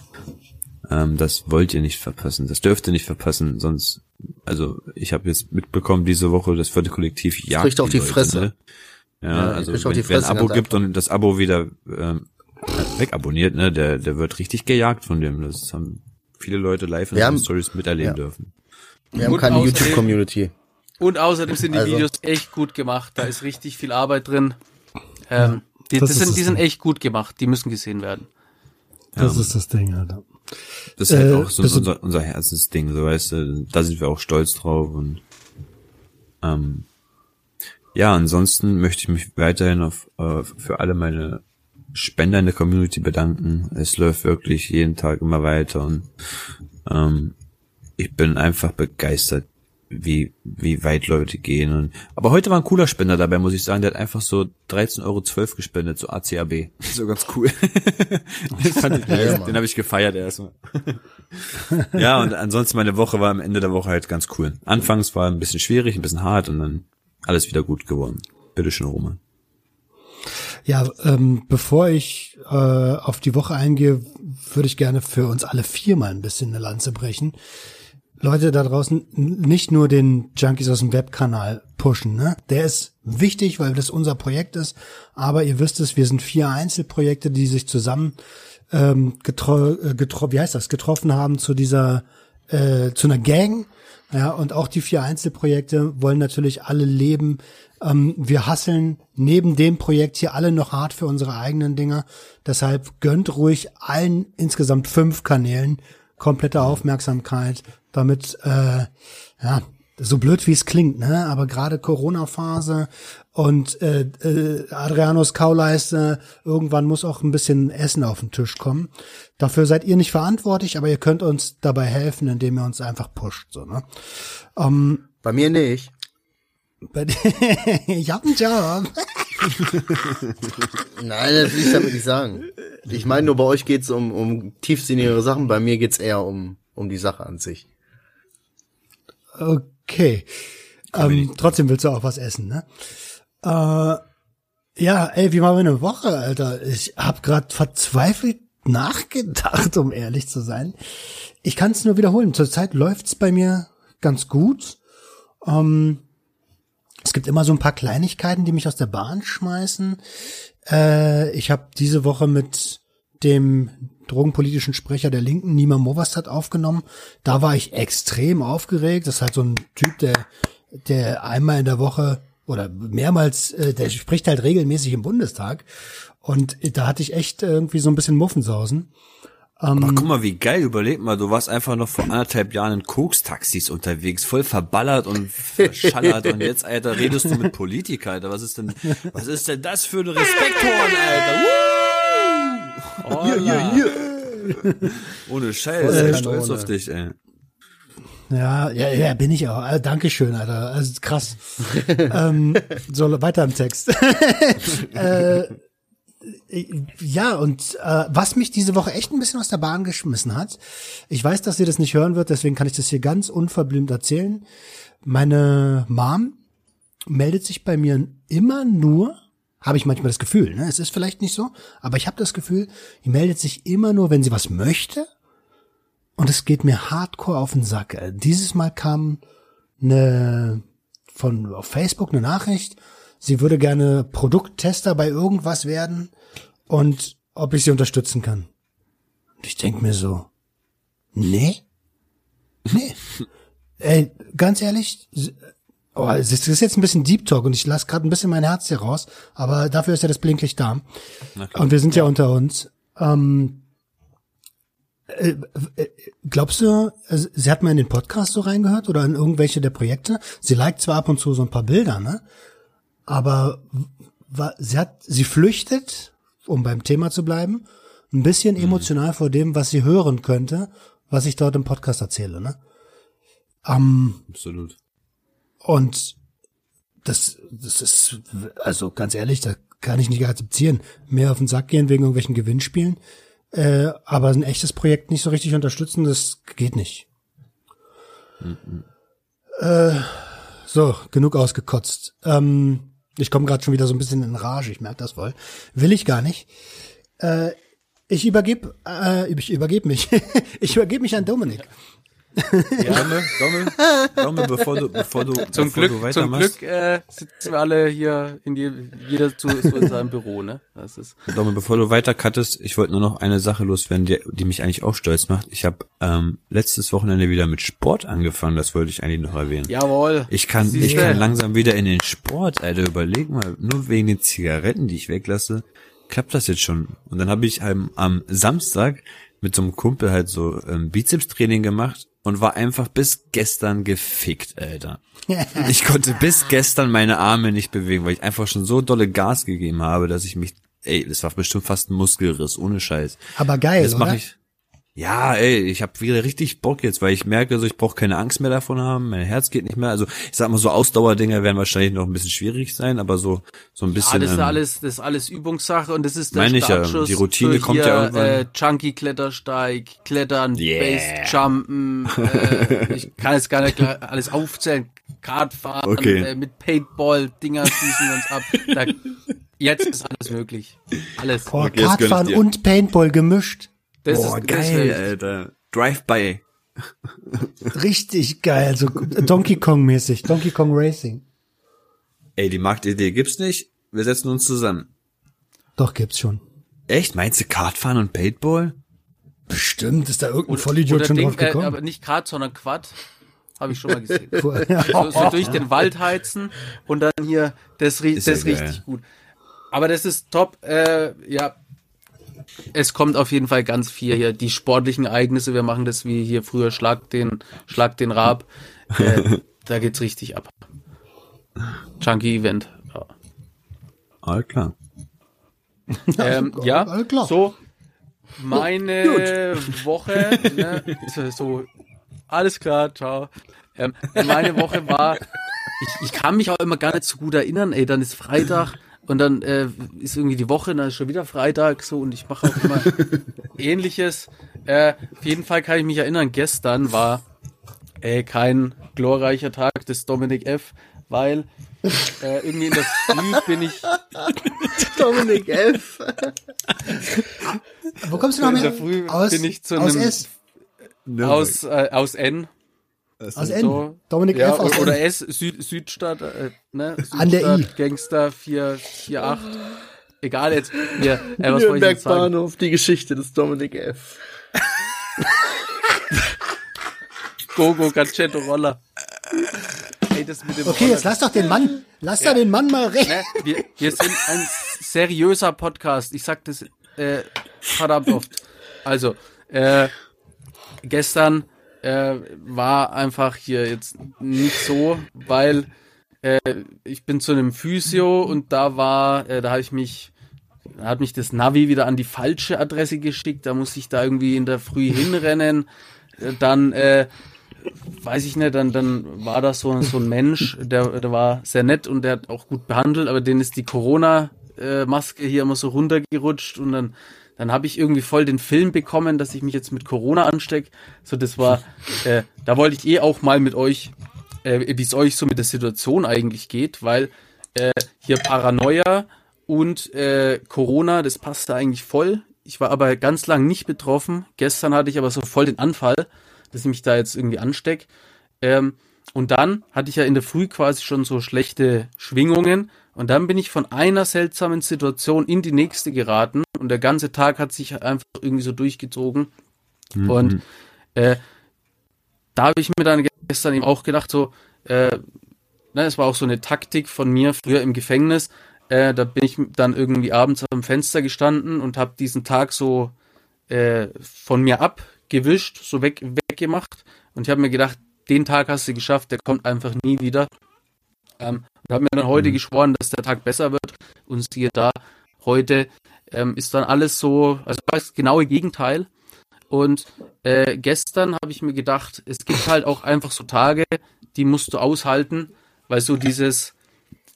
ähm, das wollt ihr nicht verpassen. Das dürft ihr nicht verpassen, sonst, also ich habe jetzt mitbekommen diese Woche, das vierte Kollektiv jagt kriegt auch die Leute, Fresse. Ne? Ja, Ja, also wenn, wer ein Abo gibt einfach. und das Abo wieder ähm, wegabonniert, ne, der, der wird richtig gejagt von dem. Das haben viele Leute live in den haben- Stories miterleben ja. dürfen. Wir haben Und keine außerdem- YouTube-Community. Und außerdem sind die Also- Videos echt gut gemacht. Da ist richtig viel Arbeit drin. Ähm, die, das das sind, die sind echt gut gemacht. Die müssen gesehen werden. Das ist das Ding, Alter. Das ist halt Äh, auch so unser, unser Herzensding, so weißt du, da sind wir auch stolz drauf und ähm, ja, ansonsten möchte ich mich weiterhin auf, äh, für alle meine Spender in der Community bedanken. Es läuft wirklich jeden Tag immer weiter und ähm, ich bin einfach begeistert, wie, wie weit Leute gehen. Und, aber heute war ein cooler Spender dabei, muss ich sagen. Der hat einfach so 13,12 Euro gespendet, so ACAB. [LAUGHS] So ganz cool. [LAUGHS] den fand ich, Ja, den habe ich gefeiert erstmal. ja, und ansonsten meine Woche war am Ende der Woche halt ganz cool. Anfangs war ein bisschen schwierig, ein bisschen hart und dann alles wieder gut geworden. Bitteschön, Roman. Ja, ähm, bevor ich äh, auf die Woche eingehe, würde ich gerne für uns alle vier mal ein bisschen eine Lanze brechen. Leute da draußen nicht nur den Junkies aus dem Webkanal pushen, ne? Der ist wichtig, weil das unser Projekt ist. Aber ihr wisst es, wir sind vier Einzelprojekte, die sich zusammen ähm, getro äh, getro wie heißt das, getroffen haben zu dieser äh, zu einer Gang. Ja, und auch die vier Einzelprojekte wollen natürlich alle leben. Ähm, wir hasseln neben dem Projekt hier alle noch hart für unsere eigenen Dinger. Deshalb gönnt ruhig allen insgesamt fünf Kanälen komplette Aufmerksamkeit, damit äh, ja so blöd wie es klingt, ne? Aber gerade Corona-Phase und äh, äh, Adrianos Kauleiste, irgendwann muss auch ein bisschen Essen auf den Tisch kommen. Dafür seid ihr nicht verantwortlich, aber ihr könnt uns dabei helfen, indem ihr uns einfach pusht, so, ne? Ähm, Bei mir nicht. bei- [LAUGHS] ich hab einen Job. [LAUGHS] Nein, das will ich damit nicht sagen. Ich meine nur, bei euch geht's um, um tiefsinnigere Sachen, bei mir geht's eher um, um die Sache an sich. Okay. Ähm, trotzdem willst du auch was essen, ne? Äh, ja, ey, wie war meine Woche, Alter? Ich hab grad verzweifelt nachgedacht, [LAUGHS] um ehrlich zu sein. Ich kann es nur wiederholen. Zurzeit läuft's bei mir ganz gut. Ähm, es gibt immer so ein paar Kleinigkeiten, die mich aus der Bahn schmeißen. Äh, ich habe diese Woche mit dem drogenpolitischen Sprecher der Linken, Nima Movastad, aufgenommen. Da war ich extrem aufgeregt. Das ist halt so ein Typ, der, der einmal in der Woche oder mehrmals, äh, der spricht halt regelmäßig im Bundestag. Und da hatte ich echt irgendwie so ein bisschen Muffensausen. Aber guck mal, wie geil, überleg mal, du warst einfach noch vor anderthalb Jahren in Koks-Taxis unterwegs, voll verballert und verschallert und jetzt, Alter, redest du mit Politiker, Alter, was ist denn, was ist denn das für ein Respekthorn, Alter? Woo! Ohne Scheiß, ich bin stolz auf dich, ey. Ja, ja, ja, bin ich auch. Also, Dankeschön, Alter. Also krass. [LAUGHS] ähm, so weiter im Text. [LAUGHS] äh, ja, und äh, was mich diese Woche echt ein bisschen aus der Bahn geschmissen hat, ich weiß, dass ihr das nicht hören wird, deswegen kann ich das hier ganz unverblümt erzählen. Meine Mom meldet sich bei mir immer nur, habe ich manchmal das Gefühl, ne? es ist vielleicht nicht so, aber ich habe das Gefühl, die meldet sich immer nur, wenn sie was möchte und es geht mir hardcore auf den Sack. Dieses Mal kam eine von auf Facebook eine Nachricht, sie würde gerne Produkttester bei irgendwas werden und ob ich sie unterstützen kann. Und ich denk mir so, nee, nee. [LAUGHS] Ey, ganz ehrlich, oh, es ist jetzt ein bisschen Deep Talk und ich lasse gerade ein bisschen mein Herz hier raus, aber dafür ist ja das Blinklicht da. Und wir sind ja, unter uns. Ähm, äh, äh, glaubst du, also, sie hat mal in den Podcast so reingehört oder in irgendwelche der Projekte? Sie liked zwar ab und zu so ein paar Bilder, ne? Aber sie hat, sie flüchtet, um beim Thema zu bleiben, ein bisschen emotional vor dem, was sie hören könnte, was ich dort im Podcast erzähle, ne? Ähm, Absolut. und das, das ist, also ganz ehrlich, da kann ich nicht akzeptieren. Mehr auf den Sack gehen wegen irgendwelchen Gewinnspielen. Äh, aber ein echtes Projekt nicht so richtig unterstützen, das geht nicht. Äh, so, genug ausgekotzt. Ähm, ich komme gerade schon wieder so ein bisschen in Rage, ich merke das voll. Will ich gar nicht. Äh, ich übergebe, äh, ich übergebe mich. [LAUGHS] ich übergebe mich an Dominik. Domme, Domme, Domme, bevor du, bevor du, Zum bevor du Glück, zum weitermachst. Glück äh, sitzen wir alle hier in die, jeder zu, zu in seinem Büro, ne? Das ist Domme, bevor du weiter cuttest, ich wollte nur noch eine Sache loswerden, die, die mich eigentlich auch stolz macht. Ich habe ähm, letztes Wochenende wieder mit Sport angefangen, das wollte ich eigentlich noch erwähnen. jawohl. Ich kann, ich Siehste. kann langsam wieder in den Sport, Alter. Überleg mal, nur wegen den Zigaretten, die ich weglasse, klappt das jetzt schon. Und dann habe ich am, am Samstag mit so einem Kumpel halt so ähm, Bizeps-Training gemacht und war einfach bis gestern gefickt, Alter. Ich konnte bis gestern meine Arme nicht bewegen, weil ich einfach schon so dolle Gas gegeben habe, dass ich mich, ey, das war bestimmt fast ein Muskelriss, ohne Scheiß. Aber geil, Das oder? mache ich. Ja, ey, ich habe wieder richtig Bock jetzt, weil ich merke, so ich brauche keine Angst mehr davon haben, mein Herz geht nicht mehr. Also ich sag mal, so Ausdauerdinger werden wahrscheinlich noch ein bisschen schwierig sein, aber so so ein Ja, bisschen. das ist ähm, alles, das ist alles Übungssache und das ist der Meine ich ja, die Routine für kommt hier, ja irgendwann. Äh, Chunky Klettersteig, Klettern, Yeah. Basejumpen, äh, ich kann jetzt gar nicht alles aufzählen, Kartfahren, Okay. äh, mit Paintball, Dinger schießen uns ab. Da, jetzt ist alles möglich. Alles. Boah, Okay, Kartfahren und Paintball gemischt. Das Boah, ist, das geil, ist Alter. Drive-by. Richtig geil, so Donkey Kong mäßig, Donkey Kong Racing. Ey, die Marktidee gibt's nicht. Wir setzen uns zusammen. Doch, gibt's schon. Echt? Meinst du Kartfahren und Paintball? Bestimmt ist da irgendein Vollidiot schon Ding, drauf gekommen. Äh, aber nicht Grad, sondern Quad. Habe ich schon mal gesehen. [LAUGHS] So, so [LAUGHS] durch den Wald heizen und dann hier, das, rie- Ist ja das geil. richtig gut. Aber das ist top, äh, ja. Es kommt auf jeden Fall ganz viel hier. Die sportlichen Ereignisse, wir machen das wie hier früher Schlag den, Schlag den Rab. Äh, [LAUGHS] da geht's richtig ab. Chunky Event. Ja. Alles klar. Ähm, ja, alles klar. so meine [LAUGHS] Woche, ne, so, so, alles klar, ciao. Ähm, meine Woche war, ich, ich kann mich auch immer gar nicht so gut erinnern, ey, dann ist Freitag und dann äh, ist irgendwie die Woche, dann ist schon wieder Freitag so und ich mache auch immer [LAUGHS] ähnliches. Äh, auf jeden Fall kann ich mich erinnern, gestern war äh, kein glorreicher Tag des Dominik F., weil äh, irgendwie in der Früh bin ich [LAUGHS] Dominik F. [LAUGHS] Wo kommst du noch in mehr? der Früh aus, bin ich zu aus einem- S. aus, äh, aus N. Aus N. So. Dominik Ja, F. aus oder N. S, Süd, Südstadt, äh, ne? Südstadt, An der I. Gangster 448. Egal jetzt. Hier, [LAUGHS] äh, was ich Nürnberg jetzt sagen? Bahnhof, die Geschichte des Dominik F. [LAUGHS] Gogo, Gacetto, Roller. Ey, das mit dem Okay, Roller, jetzt lass doch den Mann, lass da den Mann mal reden. ne? wir, wir sind ein seriöser Podcast. Ich sag das äh, verdammt oft. Also, äh, gestern äh, war einfach hier jetzt nicht so, weil äh, ich bin zu einem Physio und da war, äh, da habe ich mich, hat mich das Navi wieder an die falsche Adresse geschickt. Da musste ich da irgendwie in der Früh hinrennen. Äh, Dann äh, weiß ich nicht, dann, dann war das so, so ein Mensch, der, der war sehr nett und der hat auch gut behandelt, aber denen ist die Corona-Maske hier immer so runtergerutscht und dann, dann habe ich irgendwie voll den Film bekommen, dass ich mich jetzt mit Corona anstecke. So, das war, [LAUGHS] äh, da wollte ich eh auch mal mit euch, äh, wie es euch so mit der Situation eigentlich geht, weil äh, hier Paranoia und äh, Corona, das passte eigentlich voll. Ich war aber ganz lang nicht betroffen. Gestern hatte ich aber so voll den Anfall, dass ich mich da jetzt irgendwie ansteck. Ähm, und dann hatte ich ja in der Früh quasi schon so schlechte Schwingungen. Und dann bin ich von einer seltsamen Situation in die nächste geraten. Und der ganze Tag hat sich einfach irgendwie so durchgezogen. Und äh, da habe ich mir dann gestern eben auch gedacht, so, äh, ne, es war auch so eine Taktik von mir früher im Gefängnis. Äh, da bin ich dann irgendwie abends am Fenster gestanden und habe diesen Tag so äh, von mir abgewischt, so weg, weggemacht. Und ich habe mir gedacht, den Tag hast du geschafft, der kommt einfach nie wieder. Ähm, und habe mir dann heute geschworen, dass der Tag besser wird. Und siehe da, heute ähm, ist dann alles so, also das genaue Gegenteil. Und äh, gestern habe ich mir gedacht, es gibt halt auch einfach so Tage, die musst du aushalten, weil so dieses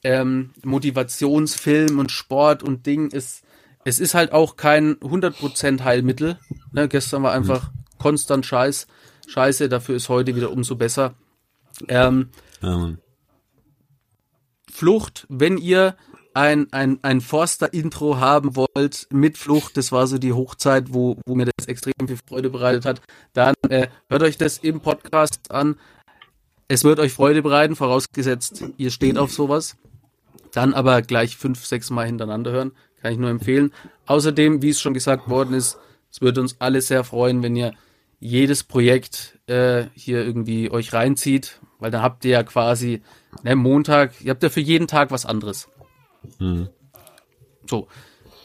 ähm, Motivationsfilm und Sport und Ding ist, es ist halt auch kein 100% Heilmittel. Ne? Gestern war einfach konstant Scheiß, Scheiße, dafür ist heute wieder umso besser. Ähm, Mann. Flucht, wenn ihr ein, ein, ein Forster-Intro haben wollt mit Flucht, das war so die Hochzeit, wo, wo mir das extrem viel Freude bereitet hat, dann äh, hört euch das im Podcast an. Es wird euch Freude bereiten, vorausgesetzt, ihr steht auf sowas. Dann aber gleich fünf, sechs Mal hintereinander hören, kann ich nur empfehlen. Außerdem, wie es schon gesagt worden ist, es würde uns alle sehr freuen, wenn ihr jedes Projekt äh, hier irgendwie euch reinzieht, weil dann habt ihr ja quasi ne, Montag, ihr habt ja für jeden Tag was anderes. Mhm. So,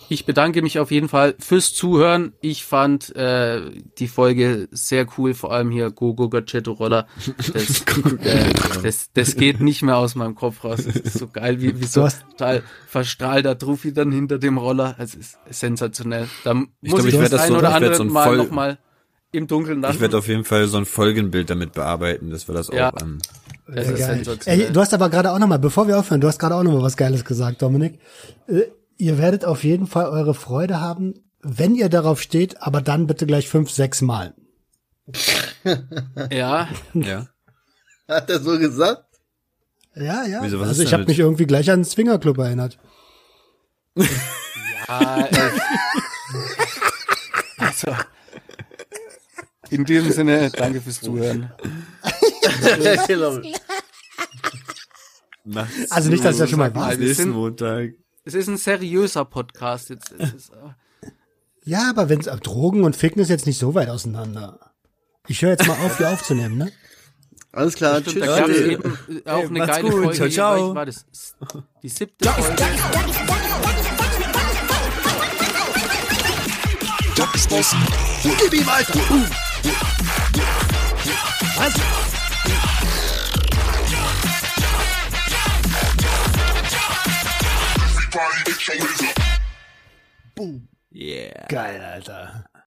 ich bedanke mich auf jeden Fall fürs Zuhören. Ich fand äh, die Folge sehr cool, vor allem hier Gogo Gacetto Roller. [LAUGHS] Das, äh, das, das geht nicht mehr aus meinem Kopf raus. Das ist so geil, wie, wie so hast- total verstrahlter Trophy dann hinter dem Roller. Es ist sensationell. Da muss ich, glaub, ich werd das ein so- oder ich andere so ein Mal voll- nochmal im Dunkeln Ich werde auf jeden Fall so ein Folgenbild damit bearbeiten, dass wir das Ja. auch. Ähm, Das Sehr ist geil. sensationell. Ey, du hast aber gerade auch noch mal, bevor wir aufhören, du hast gerade auch noch mal was Geiles gesagt, Dominik. Äh, ihr werdet auf jeden Fall eure Freude haben, wenn ihr darauf steht, aber dann bitte gleich fünf, sechs Mal. ja, ja. Hat er so gesagt? Ja, ja. Wieso, was also ich habe mich irgendwie gleich an den Swingerclub erinnert. Ah, äh, [LAUGHS] also, in diesem Sinne, danke fürs Zuhören. Also nicht, dass ich das schon mal war. Nächsten Montag. Es ist ein seriöser Podcast jetzt. Es ist, äh, Ja, aber wenn Drogen und Fitness jetzt nicht so weit auseinander. Ich höre jetzt mal auf, hier aufzunehmen, ne? Alles klar, Stimmt, tschüss. da gab es Leute. eben äh, auch Ey, eine macht's geile gut. Folge. Ciao, ciao. war das? Die siebte Folge. Gib ihm, Alter! Was? Yeah. Geil, Alter.